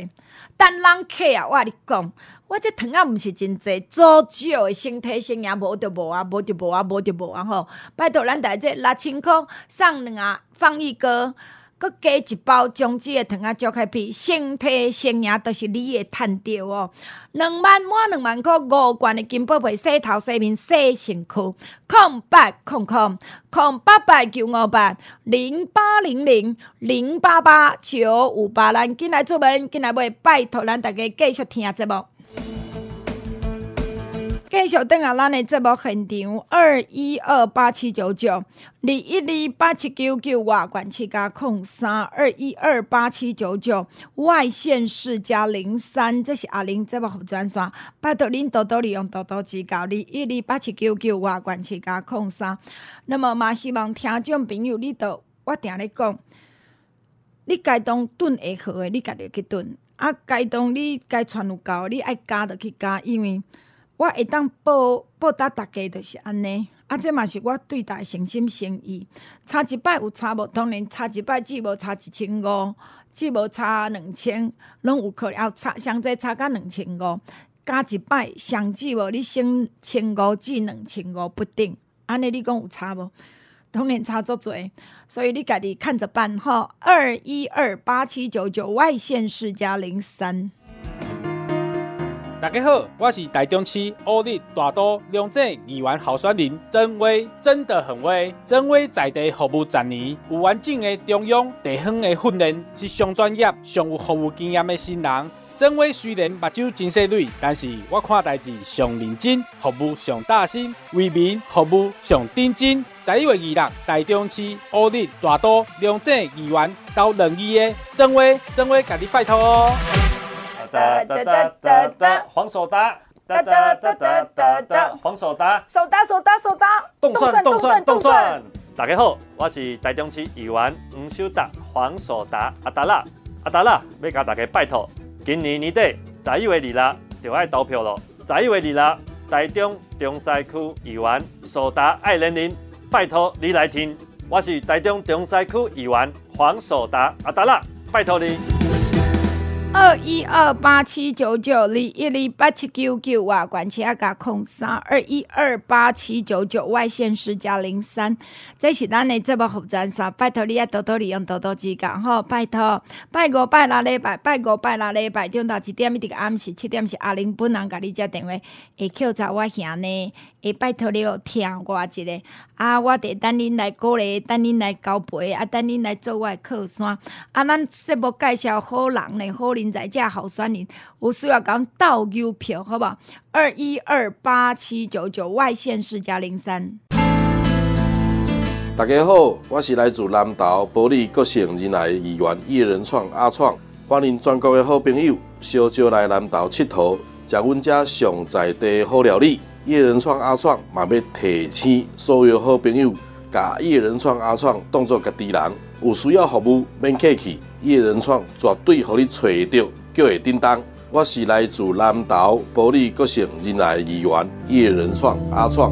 等人客啊，我你讲，我这糖啊毋是真济，足少诶身体性也无着无啊，无着无啊，无着无啊吼。拜托咱大这六千箍送两啊防疫阁。阁加一包种子的糖仔，足开皮，身体生命都是你诶趁着哦。两万满两万块，五罐的金宝贝，洗头洗面洗身躯，空八空空空八八九五八零八零零零八八九五八，咱进来出门，进来买，拜托咱大家继续听节目。继续等下咱的节目现场二一二八七九九二一二八七九九外管七加空三二一二八七九九外县市加零三，这是阿玲节目服专线，拜托您多多利用，多多指教。二一二八七九九外管七加空三，那么嘛希望听众朋友，你都我定咧讲，你该当炖会好诶，你家己去炖啊，该当你该传有够，你爱加就去加，因为。我会当报报答大家，就是安尼。啊，这嘛是我对待诚心诚意。差一摆有差无？当然差一摆，只无差一千五，只无差两千，拢有可能要差，上济差甲两千五。加一摆，上只无你升千五至两千五不定。安尼你讲有差无？当然差足济，所以你家己看着办吼。二一二八七九九外线是加零三。大家好，我是台中市乌日大都龙井议员候选人曾威，真的很威。曾威在地服务十年，有完整的中央地方的训练，是上专业、上有服务经验的新人。曾威虽然目睭真细锐，但是我看代志上认真，服务上大心，为民服务上认真。十一月二日，台中市乌日大都龙井议员到两议的曾威，曾威，甲你拜托哦。哒哒哒哒哒，黄守达，哒哒哒哒哒哒，黄守达，守达守达守达，动算动算动算。大家好，我是台中市议员黄守达，黄守达阿达拉阿达拉，要甲大家拜托，今年年底十一月二啦就要投票咯。十一月二啦，台中中西区议员守达爱人人，拜托你来听，我是台中中西区议员黄守达阿达拉，拜托你。二一二八七九九二一二八七九九外管七阿加空三二一二八七九九外县市加零三，这是咱的节目服务三，拜托你啊多多利用多多指教吼，拜托。拜五拜六礼拜拜五拜六礼拜中到一点一直暗时七点是阿玲本人甲你接电话，会扣查我兄呢，会拜托你听我一个啊，我得等恁来鼓励，等恁来交陪，啊等恁来做我的靠山，啊咱节目介绍好人呢，好人在这候选人，有需要讲倒邮票，好不好？二一二八七九九外县市加零三。大家好，我是来自南投埔里国姓仁爱议员叶仁创阿创，欢迎全国的好朋友小招来南投佚佗，食阮家上在地好料理。叶仁创阿创嘛要提醒所有好朋友，甲叶仁创阿创当作家己人，有需要服务免客气。叶仁创绝对互你找到，叫会叮当。我是来自南投埔里国姓仁爱议员叶仁创阿创。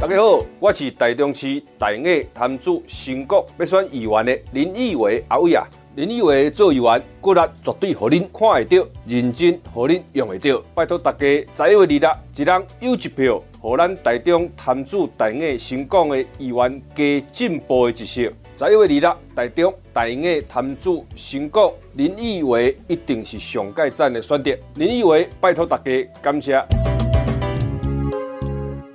大家好，我是台中市大雅潭子新国要选议员的林义伟阿伟啊。林义伟做议员，骨力绝对互恁看会到，认真互恁用会到。拜托大家十一月二日，一人有一票，互咱台中摊主大雅新港的议员加进步的一色。十一月二日，台中大雅潭子新国林义伟一定是上盖赞的选择。林义伟，拜托大家，感谢。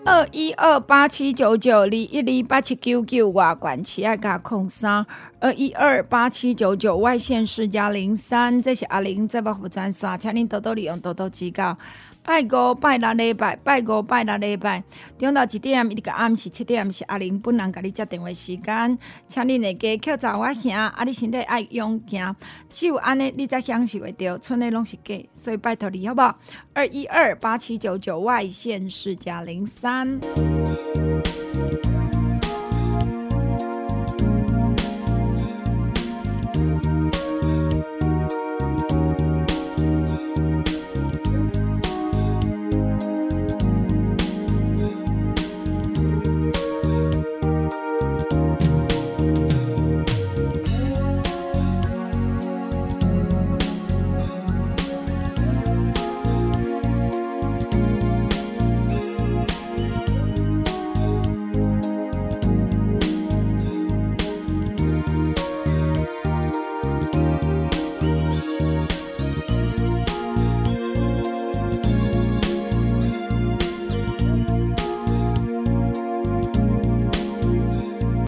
二一二八七九九二一二八七九九外管七爱加空三二一二八七九九外线四加零三，这是阿玲在帮服装刷，请您多多利用，多多指教。拜五、拜六礼拜，拜五、拜六礼拜，中昼一点一个暗时七点，是阿玲本人甲你接电话时间，请恁会加口罩我兄，啊，你身体爱用行，只有安尼你才享受会到，剩的拢是假，所以拜托你好不好？二一二八七九九外线是加零三。